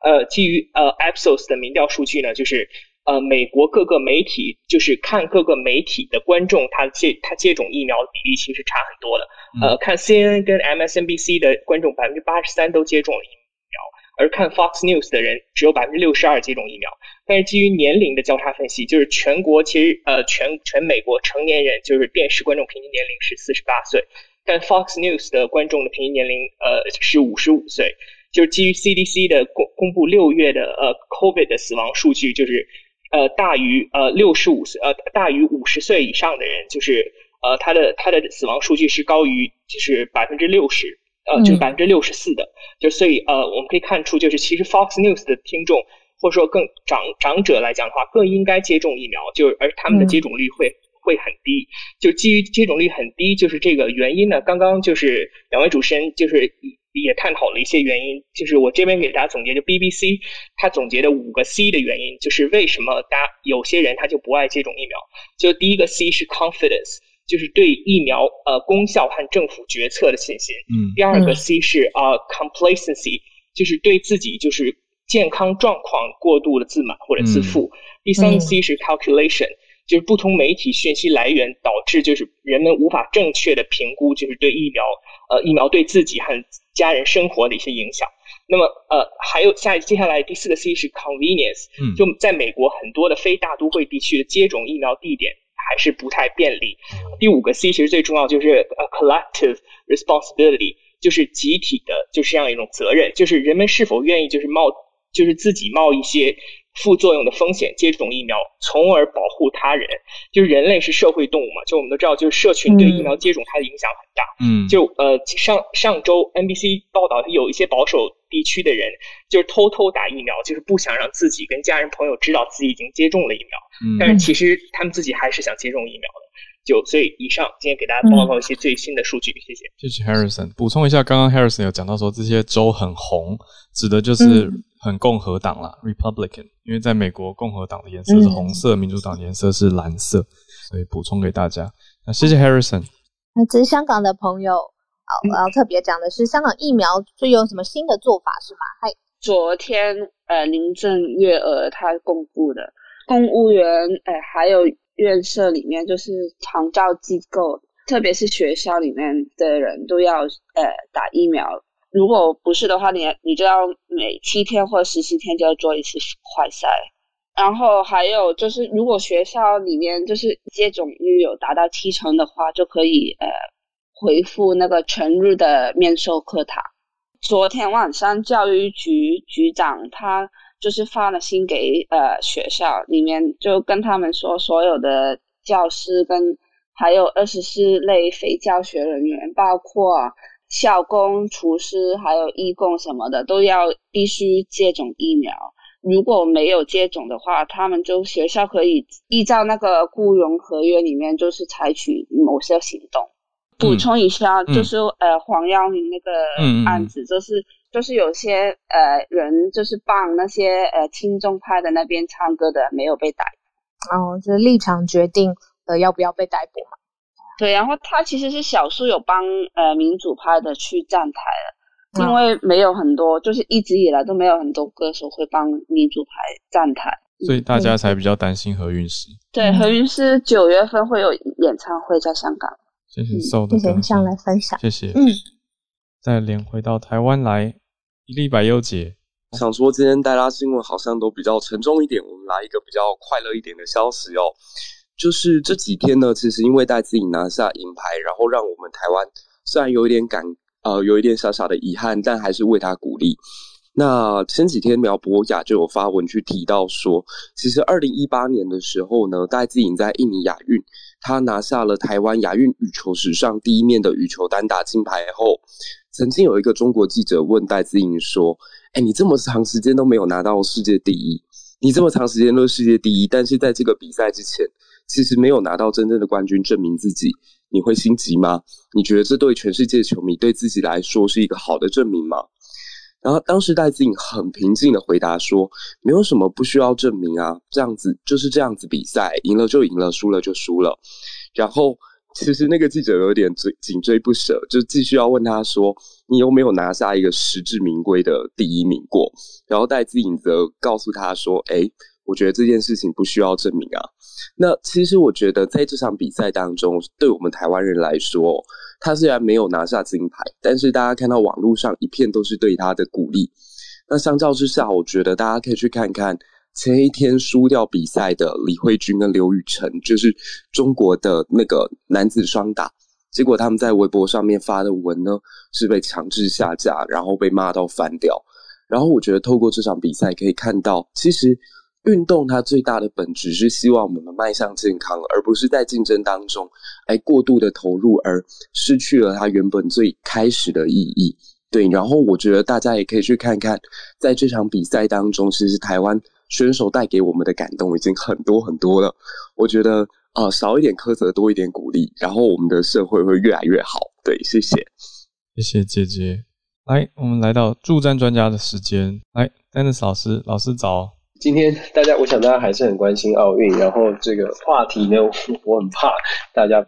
G: 呃，基于呃 Ipsos 的民调数据呢，就是。呃，美国各个媒体就是看各个媒体的观众，他接他接种疫苗的比例其实差很多的。呃，看 CNN 跟 MSNBC 的观众百分之八十三都接种了疫苗，而看 Fox News 的人只有百分之六十二接种疫苗。但是基于年龄的交叉分析，就是全国其实呃全全美国成年人就是电视观众平均年龄是四十八岁，但 Fox News 的观众的平均年龄呃是五十五岁。就是基于 CDC 的公公布六月的呃 COVID 的死亡数据，就是。呃，大于呃六十五岁，呃大于五十岁以上的人，就是呃他的他的死亡数据是高于就是百分之六十，呃就是百分之六十四的，就所以呃我们可以看出，就是其实 Fox News 的听众或者说更长长者来讲的话，更应该接种疫苗，就而他们的接种率会会很低。就基于接种率很低，就是这个原因呢。刚刚就是两位主持人就是也探讨了一些原因，就是我这边给大家总结，就 BBC 他总结的五个 C 的原因，就是为什么大家有些人他就不爱接种疫苗。就第一个 C 是 confidence，就是对疫苗呃功效和政府决策的信心。嗯。第二个 C 是啊 complacency，就是对自己就是健康状况过度的自满或者自负。第三个 C 是 calculation。就是不同媒体讯息来源导致，就是人们无法正确的评估，就是对疫苗，呃，疫苗对自己和家人生活的一些影响。那么，呃，还有下接下来第四个 C 是 convenience，就在美国很多的非大都会地区的接种疫苗地点还是不太便利。第五个 C 其实最重要就是呃 collective responsibility，就是集体的，就是这样一种责任，就是人们是否愿意就是冒，就是自己冒一些。副作用的风险，接种疫苗，从而保护他人。就是人类是社会动物嘛，就我们都知道，就是社群对疫苗接种它的影响很大。嗯，就呃上上周 NBC 报道，有一些保守地区的人就是偷偷打疫苗，就是不想让自己跟家人朋友知道自己已经接种了疫苗。嗯，但是其实他们自己还是想接种疫苗的。就所以以上今天给大家报告一些最新的数据，谢谢。
A: 谢谢 Harrison，补充一下，刚刚 Harrison 有讲到说这些州很红，指的就是。很共和党啦，Republican，因为在美国共和党的颜色是红色，民主党颜色是蓝色，所以补充给大家。那谢谢 Harrison。
B: 那这是香港的朋友，我要特别讲的是香港疫苗最有什么新的做法是吗？嗨，
H: 昨天呃林郑月娥她公布的，公务员呃还有院舍里面就是长照机构，特别是学校里面的人都要呃打疫苗。如果不是的话，你你就要每七天或十七天就要做一次快筛。然后还有就是，如果学校里面就是接种率有达到七成的话，就可以呃回复那个全日的面授课堂。昨天晚上教育局局长他就是发了信给呃学校里面，就跟他们说，所有的教师跟还有二十四类非教学人员，包括。校工、厨师还有义工什么的都要必须接种疫苗。如果没有接种的话，他们就学校可以依照那个雇佣合约里面，就是采取某些行动。补充一下，就是呃黄耀明那个案子，就是就是有些呃人就是帮那些呃听众派的那边唱歌的没有被逮
B: 捕。哦，就是立场决定呃要不要被逮捕嘛。
H: 对，然后他其实是少数有帮呃民主派的去站台的，因为没有很多，就是一直以来都没有很多歌手会帮民主派站台，
A: 所以大家才比较担心何韵诗。
H: 对，何韵诗九月份会有演唱会在香港。
A: 谢谢收的，
B: 谢谢上来分享，
A: 谢谢。嗯，再连回到台湾来，一粒百优姐，
I: 想说今天大家新闻好像都比较沉重一点，我们来一个比较快乐一点的消息哦。就是这几天呢，其实因为戴资颖拿下银牌，然后让我们台湾虽然有一点感，呃，有一点小小的遗憾，但还是为他鼓励。那前几天苗博雅就有发文去提到说，其实二零一八年的时候呢，戴资颖在印尼亚运，他拿下了台湾亚运羽球史上第一面的羽球单打金牌后，曾经有一个中国记者问戴资颖说：“哎，你这么长时间都没有拿到世界第一，你这么长时间都是世界第一，但是在这个比赛之前。”其实没有拿到真正的冠军，证明自己，你会心急吗？你觉得这对全世界球迷对自己来说是一个好的证明吗？然后当时戴资颖很平静的回答说：“没有什么不需要证明啊，这样子就是这样子比赛，赢了就赢了，输了就输了。”然后其实那个记者有点追紧追不舍，就继续要问他说：“你有没有拿下一个实至名归的第一名过？”然后戴资颖则告诉他说：“哎。”我觉得这件事情不需要证明啊。那其实我觉得在这场比赛当中，对我们台湾人来说，他虽然没有拿下金牌，但是大家看到网络上一片都是对他的鼓励。那相较之下，我觉得大家可以去看看前一天输掉比赛的李慧君跟刘雨辰，就是中国的那个男子双打，结果他们在微博上面发的文呢，是被强制下架，然后被骂到翻掉。然后我觉得透过这场比赛可以看到，其实。运动它最大的本质是希望我们迈向健康，而不是在竞争当中，哎过度的投入而失去了它原本最开始的意义。对，然后我觉得大家也可以去看看，在这场比赛当中，其实台湾选手带给我们的感动已经很多很多了。我觉得，呃少一点苛责，多一点鼓励，然后我们的社会会越来越好。对，谢谢，
A: 谢谢姐姐。来，我们来到助战专家的时间。来，Dennis 老师，老师早。
J: 今天大家，我想大家还是很关心奥运，然后这个话题呢，我很怕大家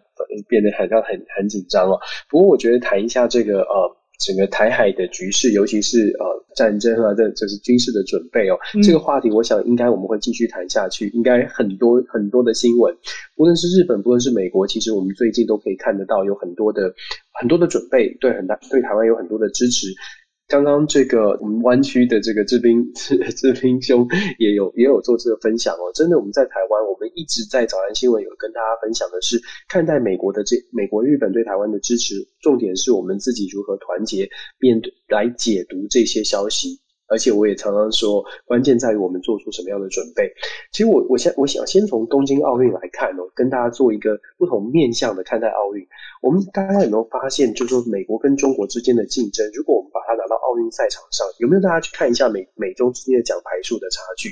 J: 变得好像很很紧张哦。不过我觉得谈一下这个呃。整个台海的局势，尤其是呃战争啊，这就是军事的准备哦。这个话题，我想应该我们会继续谈下去。应该很多很多的新闻，不论是日本，不论是美国，其实我们最近都可以看得到有很多的很多的准备，对很大对台湾有很多的支持。刚刚这个我们湾区的这个志斌志 [LAUGHS] 志斌兄也有也有做这个分享哦，真的我们在台湾，我们一直在早安新闻有跟大家分享的是看待美国的这美国日本对台湾的支持，重点是我们自己如何团结面对来解读这些消息。而且我也常常说，关键在于我们做出什么样的准备。其实我我先我想先从东京奥运来看哦，跟大家做一个不同面向的看待奥运。我们大家有没有发现，就是说美国跟中国之间的竞争，如果我们把它拿到奥运赛场上，有没有大家去看一下美美中之间的奖牌数的差距？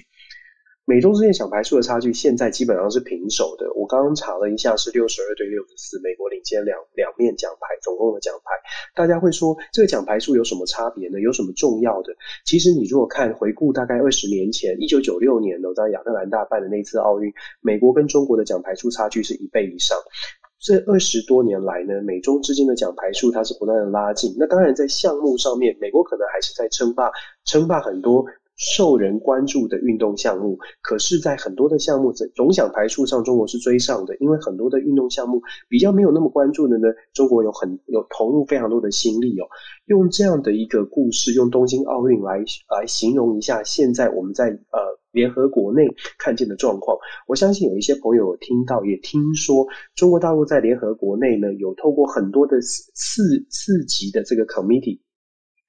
J: 美中之间奖牌数的差距现在基本上是平手的。我刚刚查了一下，是六十二对六十四，美国领先两两面奖牌，总共的奖牌。大家会说这个奖牌数有什么差别呢？有什么重要的？其实你如果看回顾，大概二十年前，一九九六年呢，在亚特兰大办的那次奥运，美国跟中国的奖牌数差距是一倍以上。这二十多年来呢，美中之间的奖牌数它是不断的拉近。那当然在项目上面，美国可能还是在称霸，称霸很多。受人关注的运动项目，可是，在很多的项目总总想排数上，中国是追上的。因为很多的运动项目比较没有那么关注的呢，中国有很有投入非常多的心力哦。用这样的一个故事，用东京奥运来来形容一下现在我们在呃联合国内看见的状况。我相信有一些朋友听到也听说，中国大陆在联合国内呢，有透过很多的次次级的这个 committee。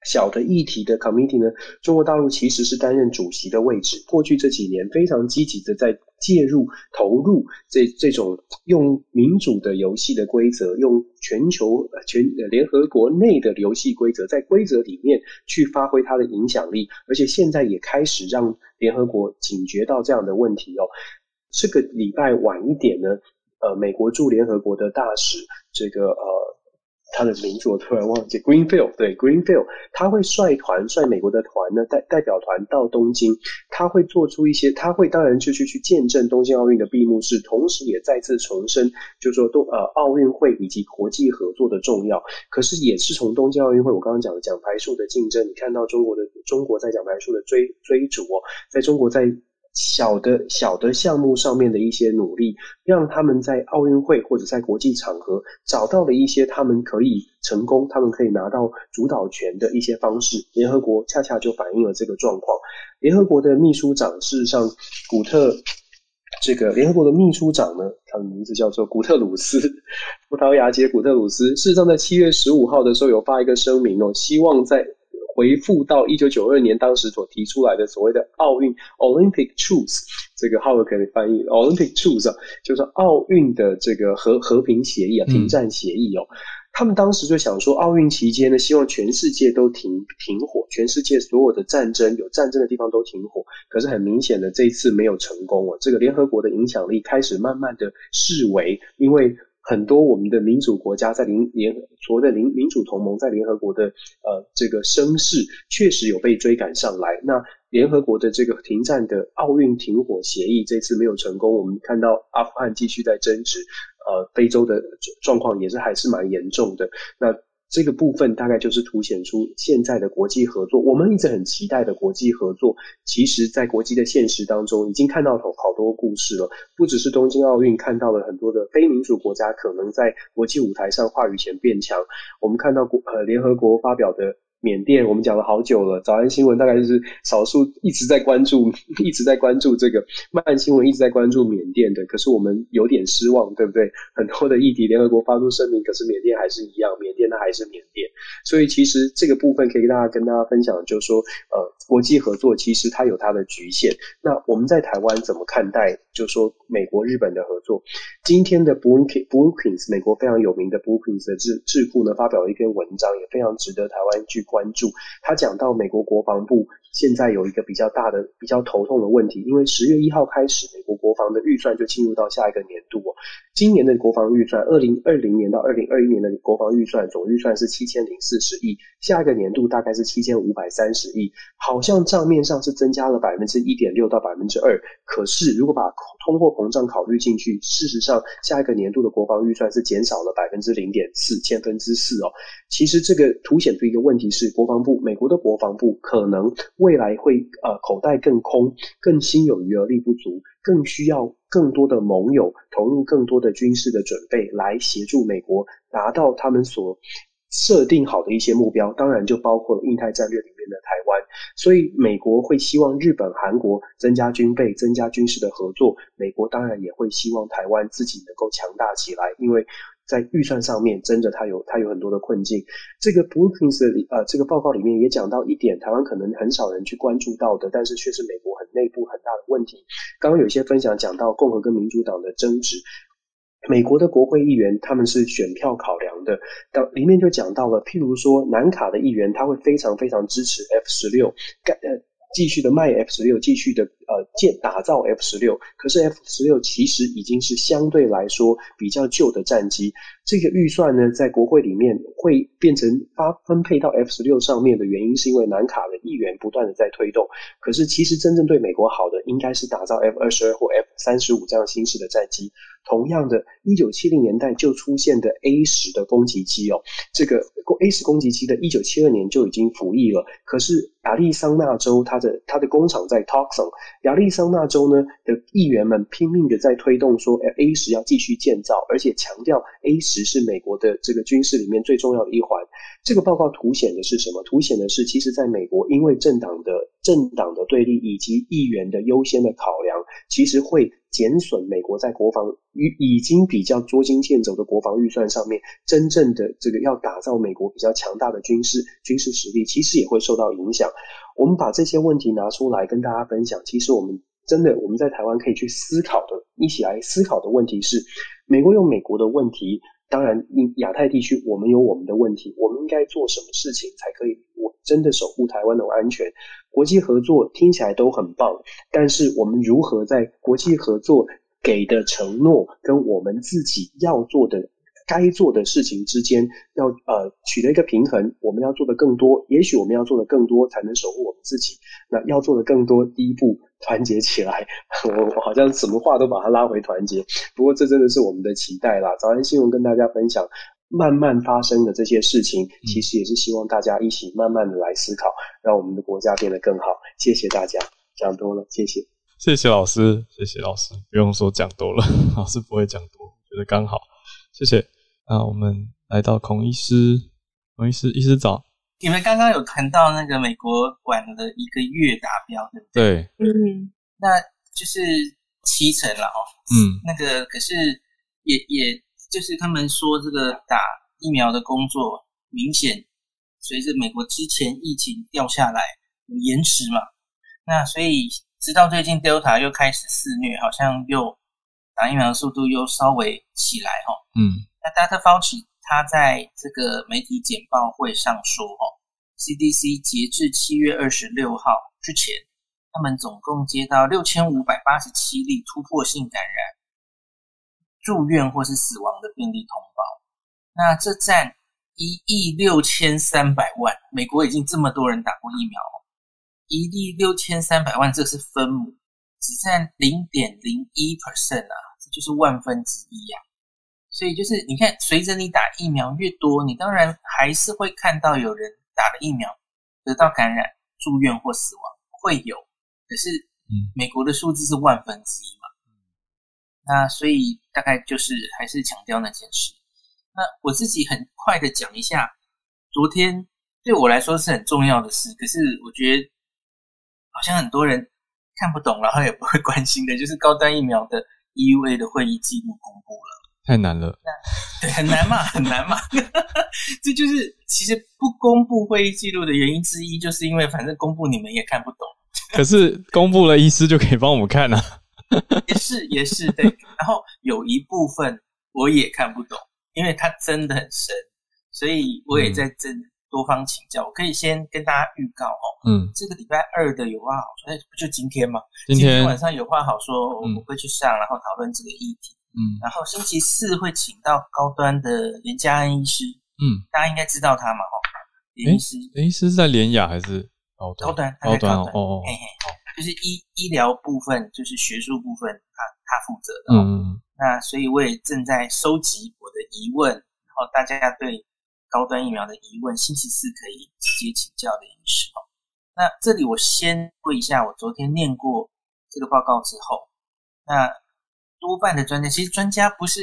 J: 小的议题的 committee 呢，中国大陆其实是担任主席的位置。过去这几年非常积极的在介入投入这这种用民主的游戏的规则，用全球全联合国内的游戏规则，在规则里面去发挥它的影响力。而且现在也开始让联合国警觉到这样的问题哦。这个礼拜晚一点呢，呃，美国驻联合国的大使这个呃。他的名字我突然忘记，Greenfield 对 Greenfield，他会率团率美国的团呢代代表团到东京，他会做出一些，他会当然就去去见证东京奥运的闭幕式，同时也再次重申，就说东呃奥运会以及国际合作的重要。可是也是从东京奥运会，我刚刚讲的奖牌数的竞争，你看到中国的中国在奖牌数的追追逐哦，在中国在。小的小的项目上面的一些努力，让他们在奥运会或者在国际场合找到了一些他们可以成功、他们可以拿到主导权的一些方式。联合国恰恰就反映了这个状况。联合国的秘书长事实上，古特这个联合国的秘书长呢，他的名字叫做古特鲁斯，[LAUGHS] 葡萄牙籍古特鲁斯。事实上，在七月十五号的时候有发一个声明哦，希望在。回复到一九九二年当时所提出来的所谓的奥运 Olympic Truce，这个浩文可以翻译 Olympic Truce 啊，就是奥运的这个和和平协议啊，停战协议哦。他们当时就想说，奥运期间呢，希望全世界都停停火，全世界所有的战争有战争的地方都停火。可是很明显的，这一次没有成功哦。这个联合国的影响力开始慢慢的式微，因为。很多我们的民主国家在联联所谓的民民主同盟在联合国的呃这个声势确实有被追赶上来。那联合国的这个停战的奥运停火协议这次没有成功，我们看到阿富汗继续在争执，呃，非洲的状况也是还是蛮严重的。那这个部分大概就是凸显出现在的国际合作，我们一直很期待的国际合作，其实，在国际的现实当中，已经看到好好多故事了。不只是东京奥运看到了很多的非民主国家可能在国际舞台上话语权变强，我们看到国呃联合国发表的。缅甸，我们讲了好久了。早安新闻大概就是少数一直在关注、[LAUGHS] 一直在关注这个慢新闻，一直在关注缅甸的。可是我们有点失望，对不对？很多的议题，联合国发出声明，可是缅甸还是一样，缅甸它还是缅甸。所以其实这个部分可以大家跟大家分享，就是说，呃，国际合作其实它有它的局限。那我们在台湾怎么看待？就说，美国、日本的合作。今天的 Brookings，美国非常有名的 Brookings 的智智库呢，发表了一篇文章，也非常值得台湾去。关注他讲到美国国防部现在有一个比较大的、比较头痛的问题，因为十月一号开始，美国国防的预算就进入到下一个年度哦。今年的国防预算，二零二零年到二零二一年的国防预算总预算是七千零四十亿，下一个年度大概是七千五百三十亿，好像账面上是增加了百分之一点六到百分之二，可是如果把通货膨胀考虑进去，事实上下一个年度的国防预算是减少了百分之零点四千分之四哦。其实这个凸显出一个问题是，国防部美国的国防部可能未来会呃口袋更空，更心有余而力不足。更需要更多的盟友投入更多的军事的准备，来协助美国达到他们所设定好的一些目标。当然，就包括了印太战略里面的台湾。所以，美国会希望日本、韩国增加军备、增加军事的合作。美国当然也会希望台湾自己能够强大起来，因为。在预算上面，真的它有它有很多的困境。这个 Brookings 的呃这个报告里面也讲到一点，台湾可能很少人去关注到的，但是却是美国很内部很大的问题。刚刚有些分享讲到共和跟民主党的争执，美国的国会议员他们是选票考量的，到里面就讲到了，譬如说南卡的议员他会非常非常支持 F 十六，干呃。继续的卖 F 十六，继续的呃建打造 F 十六，可是 F 十六其实已经是相对来说比较旧的战机。这个预算呢，在国会里面会变成发分配到 F 十六上面的原因，是因为南卡的议员不断的在推动。可是其实真正对美国好的，应该是打造 F 二十二或 F 三十五这样新式的战机。同样的，一九七零年代就出现的 A 十的攻击机哦，这个 A 十攻击机的一九七二年就已经服役了。可是亚利桑那州它的它的工厂在 Toxon 亚利桑那州呢的议员们拼命的在推动说，A 十要继续建造，而且强调 A 十是美国的这个军事里面最重要的一环。这个报告凸显的是什么？凸显的是，其实在美国，因为政党的政党的对立以及议员的优先的考量，其实会。减损美国在国防与已经比较捉襟见肘的国防预算上面，真正的这个要打造美国比较强大的军事军事实力，其实也会受到影响。我们把这些问题拿出来跟大家分享，其实我们真的我们在台湾可以去思考的，一起来思考的问题是：美国有美国的问题，当然亚太地区我们有我们的问题，我们应该做什么事情才可以我真的守护台湾的安全？国际合作听起来都很棒，但是我们如何在国际合作给的承诺跟我们自己要做的、该做的事情之间，要呃取得一个平衡？我们要做的更多，也许我们要做的更多才能守护我们自己。那要做的更多，第一步团结起来。[LAUGHS] 我我好像什么话都把它拉回团结，不过这真的是我们的期待啦。早安新闻跟大家分享。慢慢发生的这些事情，其实也是希望大家一起慢慢的来思考，让我们的国家变得更好。谢谢大家，讲多了，谢谢，
A: 谢谢老师，谢谢老师，不用说讲多了，[LAUGHS] 老师不会讲多，觉得刚好，谢谢。那我们来到孔医师，孔医师，医师早。
K: 你们刚刚有谈到那个美国管的一个月达标，对不对？
A: 对，
K: 嗯，那就是七成了哦。嗯，那个可是也也。就是他们说这个打疫苗的工作明显随着美国之前疫情掉下来有延迟嘛，那所以直到最近 Delta 又开始肆虐，好像又打疫苗的速度又稍微起来哈。嗯，那 Data Fauci 他在这个媒体简报会上说哦，CDC 截至七月二十六号之前，他们总共接到六千五百八十七例突破性感染。住院或是死亡的病例通报，那这占一亿六千三百万。美国已经这么多人打过疫苗，一亿六千三百万，这是分母，只占零点零一 percent 啊，这就是万分之一呀。所以就是你看，随着你打疫苗越多，你当然还是会看到有人打了疫苗得到感染、住院或死亡，会有。可是，美国的数字是万分之一嘛。那所以大概就是还是强调那件事。那我自己很快的讲一下，昨天对我来说是很重要的事，可是我觉得好像很多人看不懂，然后也不会关心的，[LAUGHS] 就是高端疫苗的 EUA 的会议记录公布了。
A: 太难了，
K: 对，很难嘛，[LAUGHS] 很难嘛。[LAUGHS] 这就是其实不公布会议记录的原因之一，就是因为反正公布你们也看不懂。
A: 可是公布了，医师就可以帮我们看啊。
K: 也是也是对，然后有一部分我也看不懂，因为它真的很深，所以我也在真多方请教。我可以先跟大家预告哦，嗯，这个礼拜二的有话好说，哎，不就今天吗？
A: 今天。
K: 晚上有话好说，我们会去上，然后讨论这个议题。嗯，然后星期四会请到高端的连家恩医师，嗯，大家应该知道他嘛，哈，连医师，
A: 连医师是在连雅还是？
K: 高端？高端，
A: 高端。哦，哦，
K: 嘿嘿，就是医医疗部分，就是学术部分，他他负责的，嗯，那所以我也正在收集我的疑问，然后大家对高端疫苗的疑问，星期四可以直接请教的医师哦。那这里我先问一下，我昨天念过这个报告之后，那。多半的专家，其实专家不是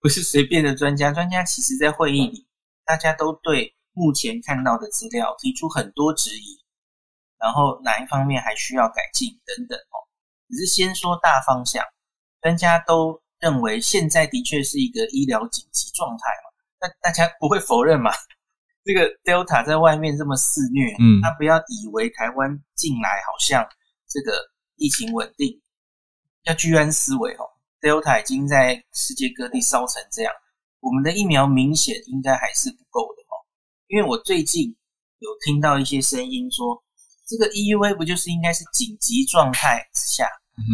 K: 不是随便的专家，专家其实在会议里，大家都对目前看到的资料提出很多质疑，然后哪一方面还需要改进等等哦。只是先说大方向，专家都认为现在的确是一个医疗紧急状态嘛，那大家不会否认嘛？这个 Delta 在外面这么肆虐，嗯，他不要以为台湾进来好像这个疫情稳定。要居安思危哦，Delta 已经在世界各地烧成这样，我们的疫苗明显应该还是不够的哦。因为我最近有听到一些声音说，这个 EUA 不就是应该是紧急状态之下，嗯哼，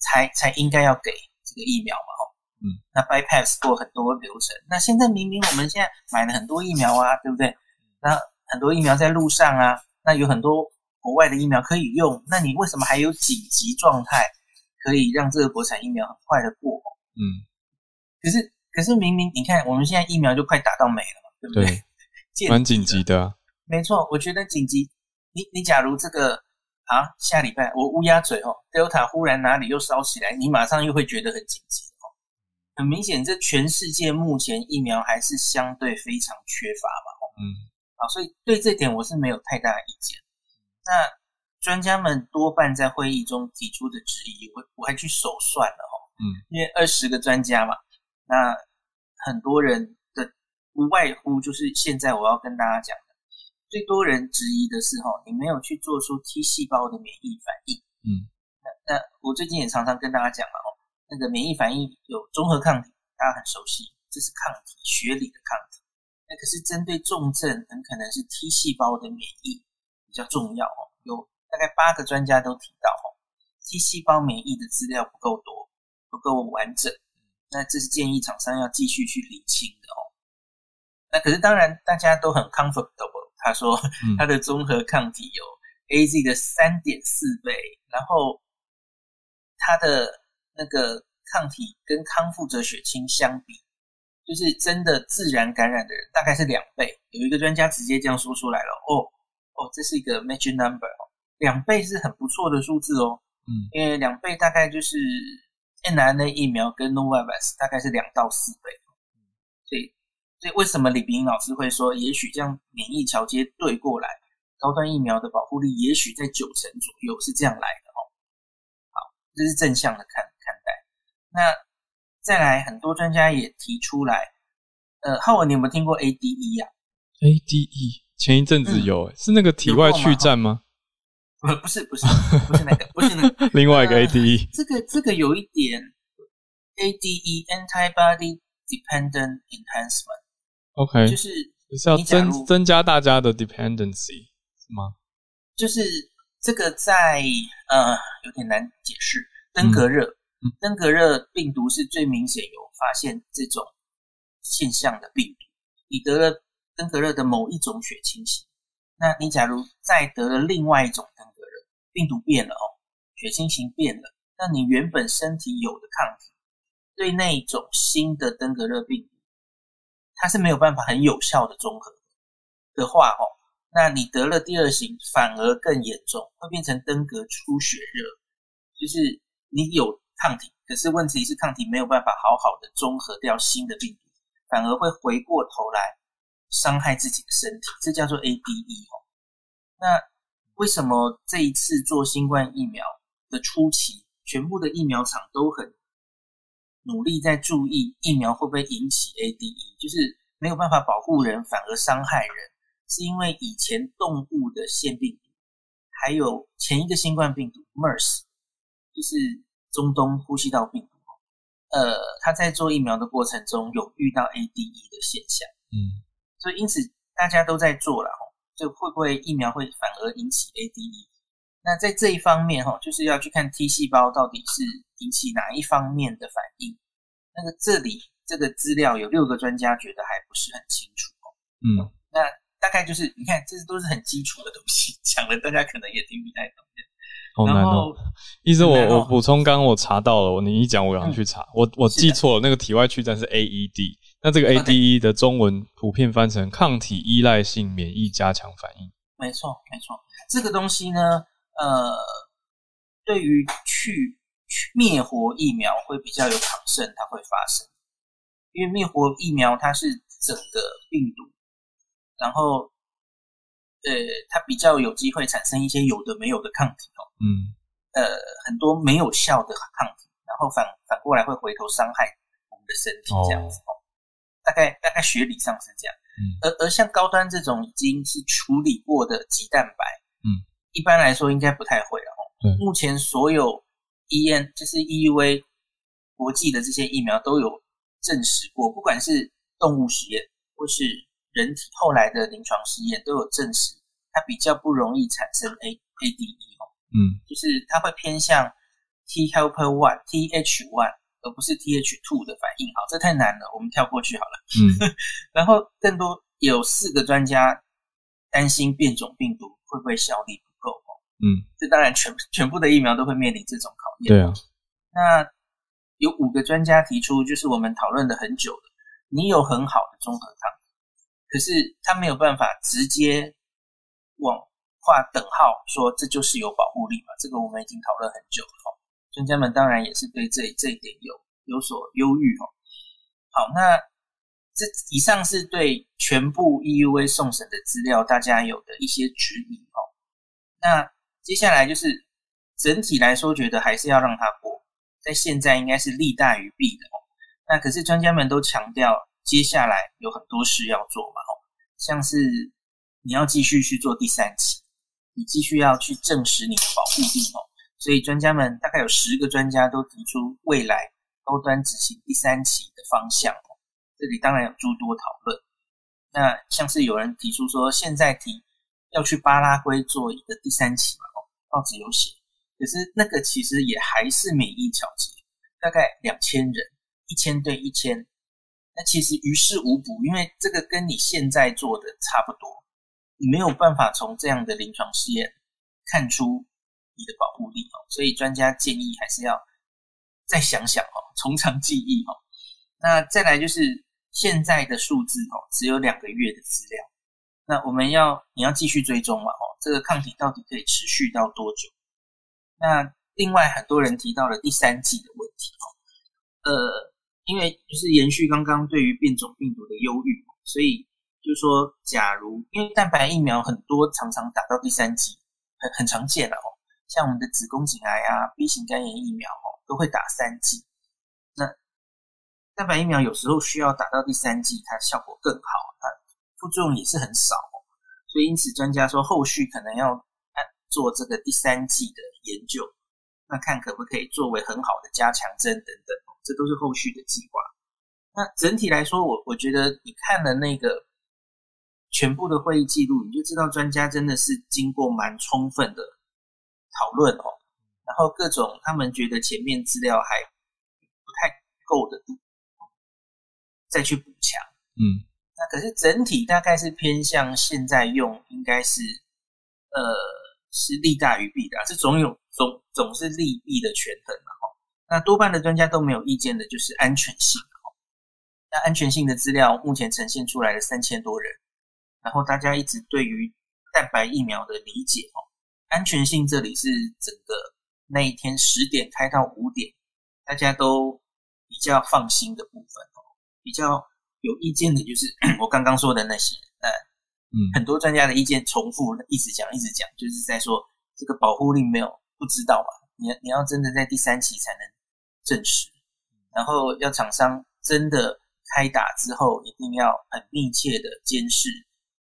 K: 才才应该要给这个疫苗嘛？哦，嗯，那 bypass 过很多流程，那现在明明我们现在买了很多疫苗啊，对不对？那很多疫苗在路上啊，那有很多国外的疫苗可以用，那你为什么还有紧急状态？可以让这个国产疫苗很快的过，嗯，可是可是明明你看，我们现在疫苗就快打到没了嘛，对不
A: 对？[LAUGHS] 蛮紧急的，
K: 没错。我觉得紧急，你你假如这个啊，下礼拜我乌鸦嘴哦，Delta 忽然哪里又烧起来，你马上又会觉得很紧急哦。很明显，这全世界目前疫苗还是相对非常缺乏嘛，嗯，啊，所以对这点我是没有太大的意见。那。专家们多半在会议中提出的质疑，我我还去手算了哈，嗯，因为二十个专家嘛，那很多人的无外乎就是现在我要跟大家讲的，最多人质疑的是哈，你没有去做出 T 细胞的免疫反应，嗯，那那我最近也常常跟大家讲了哦，那个免疫反应有综合抗体，大家很熟悉，这是抗体，血里的抗体，那可是针对重症，很可能是 T 细胞的免疫比较重要哦，有。大概八个专家都提到，哦 t 细胞免疫的资料不够多，不够完整，那这是建议厂商要继续去理清的哦。那可是当然大家都很 comfortable，他说 [LAUGHS] 他的综合抗体有 A Z 的三点四倍，然后他的那个抗体跟康复者血清相比，就是真的自然感染的人大概是两倍。有一个专家直接这样说出来了，哦哦，这是一个 magic number 哦。两倍是很不错的数字哦，嗯，因为两倍大概就是 n r n a 疫苗跟 Novavax 大概是两到四倍，所以，所以为什么李冰老师会说，也许这样免疫桥接对过来，高端疫苗的保护力也许在九成左右，是这样来的哦。好，这是正向的看。那再来，很多专家也提出来，呃，浩文，你有没有听过 ADE 呀
A: ？ADE 前一阵子有，是那个体外去战吗？
K: 不不是不是不是那个不是那个 [LAUGHS]
A: 另外一个 ADE，
K: 这个这个有一点 ADE antibody dependent enhancement，OK，就是
A: 就是要增增加大家的 dependency 是吗？
K: 就是这个在呃有点难解释，登革热，登革热病毒是最明显有发现这种现象的病毒，你得了登革热的某一种血清型。那你假如再得了另外一种登革热，病毒变了哦，血清型变了，那你原本身体有的抗体对那一种新的登革热病毒，它是没有办法很有效的中和的话哦，那你得了第二型反而更严重，会变成登革出血热，就是你有抗体，可是问题是抗体没有办法好好的中和掉新的病毒，反而会回过头来。伤害自己的身体，这叫做 ADE 哦。那为什么这一次做新冠疫苗的初期，全部的疫苗厂都很努力在注意疫苗会不会引起 ADE？就是没有办法保护人，反而伤害人，是因为以前动物的腺病毒，还有前一个新冠病毒 MERS，就是中东呼吸道病毒呃，他在做疫苗的过程中有遇到 ADE 的现象，嗯。所以因此大家都在做了哈，就会不会疫苗会反而引起 ADE？那在这一方面哈，就是要去看 T 细胞到底是引起哪一方面的反应，那个这里这个资料有六个专家觉得还不是很清楚哦。嗯，那大概就是你看，这都是很基础的东西，讲了大家可能也听不太懂。
A: 好难哦！意思我我补充，刚刚我查到了，你一讲我赶快去查，我我记错了，那个体外去站是 AED，那这个 ADE 的中文普遍翻成抗体依赖性免疫加强反应。
K: 没错，没错，这个东西呢，呃，对于去灭活疫苗会比较有抗胜，它会发生，因为灭活疫苗它是整个病毒，然后。呃，它比较有机会产生一些有的没有的抗体哦，嗯，呃，很多没有效的抗体，然后反反过来会回头伤害我们的身体这样子哦，大概大概学理上是这样，嗯，而而像高端这种已经是处理过的鸡蛋白，嗯，一般来说应该不太会了哦，对，目前所有 E N 就是 EUA 国际的这些疫苗都有证实过，不管是动物实验或是。人体后来的临床试验都有证实，它比较不容易产生 A A D E 哦，嗯，就是它会偏向 T helper one T H one，而不是 T H two 的反应。好，这太难了，我们跳过去好了。嗯，[LAUGHS] 然后更多有四个专家担心变种病毒会不会效力不够哦，嗯，这当然全全部的疫苗都会面临这种考验。
A: 对啊，
K: 那有五个专家提出，就是我们讨论的很久的，你有很好的综合抗。可是他没有办法直接往画等号，说这就是有保护力嘛？这个我们已经讨论很久了。专家们当然也是对这这一点有有所忧郁哦。好，那这以上是对全部 EUV 送审的资料，大家有的一些指引哦。那接下来就是整体来说，觉得还是要让它过，在现在应该是利大于弊的哦。那可是专家们都强调。接下来有很多事要做嘛，哦，像是你要继续去做第三期，你继续要去证实你的保护力哦，所以专家们大概有十个专家都提出未来高端执行第三期的方向哦，这里当然有诸多讨论。那像是有人提出说，现在提要去巴拉圭做一个第三期嘛，哦，报纸有写，可是那个其实也还是免疫调节，大概两千人，一千对一千。那其实于事无补，因为这个跟你现在做的差不多，你没有办法从这样的临床试验看出你的保护力哦，所以专家建议还是要再想想哦，从长计议哦。那再来就是现在的数字哦，只有两个月的资料，那我们要你要继续追踪嘛哦，这个抗体到底可以持续到多久？那另外很多人提到了第三季的问题哦，呃。因为就是延续刚刚对于变种病毒的忧郁，所以就是说，假如因为蛋白疫苗很多常常打到第三剂，很很常见了哦。像我们的子宫颈癌啊、B 型肝炎疫苗哦，都会打三剂。那蛋白疫苗有时候需要打到第三剂，它效果更好，它副作用也是很少。所以因此专家说，后续可能要做这个第三剂的研究，那看可不可以作为很好的加强针等等。这都是后续的计划。那整体来说，我我觉得你看了那个全部的会议记录，你就知道专家真的是经过蛮充分的讨论哦。然后各种他们觉得前面资料还不太够的，再去补强。嗯，那可是整体大概是偏向现在用，应该是呃是利大于弊的，这总有总总是利弊的权衡嘛。那多半的专家都没有意见的，就是安全性哦。那安全性的资料目前呈现出来的三千多人，然后大家一直对于蛋白疫苗的理解哦，安全性这里是整个那一天十点开到五点，大家都比较放心的部分哦。比较有意见的就是 [CLEARS THROAT] 我刚刚说的那些，那，嗯，很多专家的意见重复，一直讲一直讲，就是在说这个保护力没有不知道嘛，你你要真的在第三期才能。证实，然后要厂商真的开打之后，一定要很密切的监视，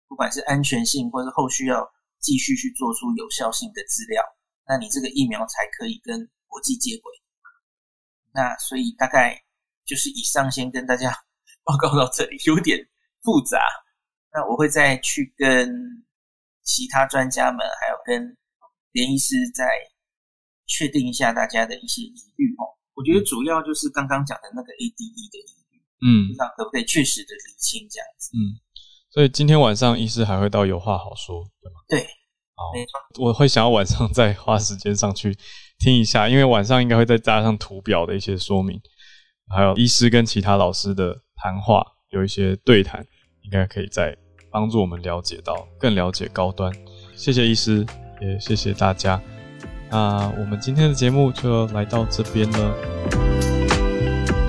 K: 不管是安全性或是后续要继续去做出有效性的资料，那你这个疫苗才可以跟国际接轨。那所以大概就是以上先跟大家 [LAUGHS] 报告到这里，有点复杂。那我会再去跟其他专家们，还有跟连医师再确定一下大家的一些疑虑哦。我觉得主要就是刚刚讲的那个 ADE 的疑虑，
A: 嗯，
K: 不知道可不可以确实的理清这样子。
A: 嗯，所以今天晚上医师还会到有话好说，对吗？
K: 对，
A: 好，我会想要晚上再花时间上去听一下，因为晚上应该会再加上图表的一些说明，还有医师跟其他老师的谈话，有一些对谈，应该可以再帮助我们了解到更了解高端。谢谢医师，也谢谢大家。那我们今天的节目就来到这边了，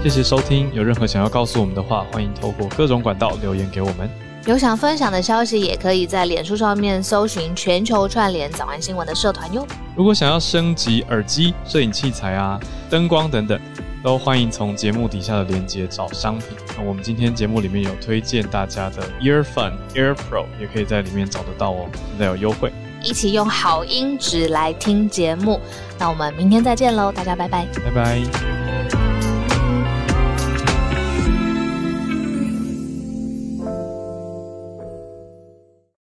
A: 谢谢收听。有任何想要告诉我们的话，欢迎透过各种管道留言给我们。
B: 有想分享的消息，也可以在脸书上面搜寻“全球串联早安新闻”的社团哟。
A: 如果想要升级耳机、摄影器材啊、灯光等等，都欢迎从节目底下的链接找商品。那我们今天节目里面有推荐大家的 Earphone Air Pro，也可以在里面找得到哦，现在有优惠。
B: 一起用好音质来听节目，那我们明天再见喽，大家拜拜，
A: 拜拜。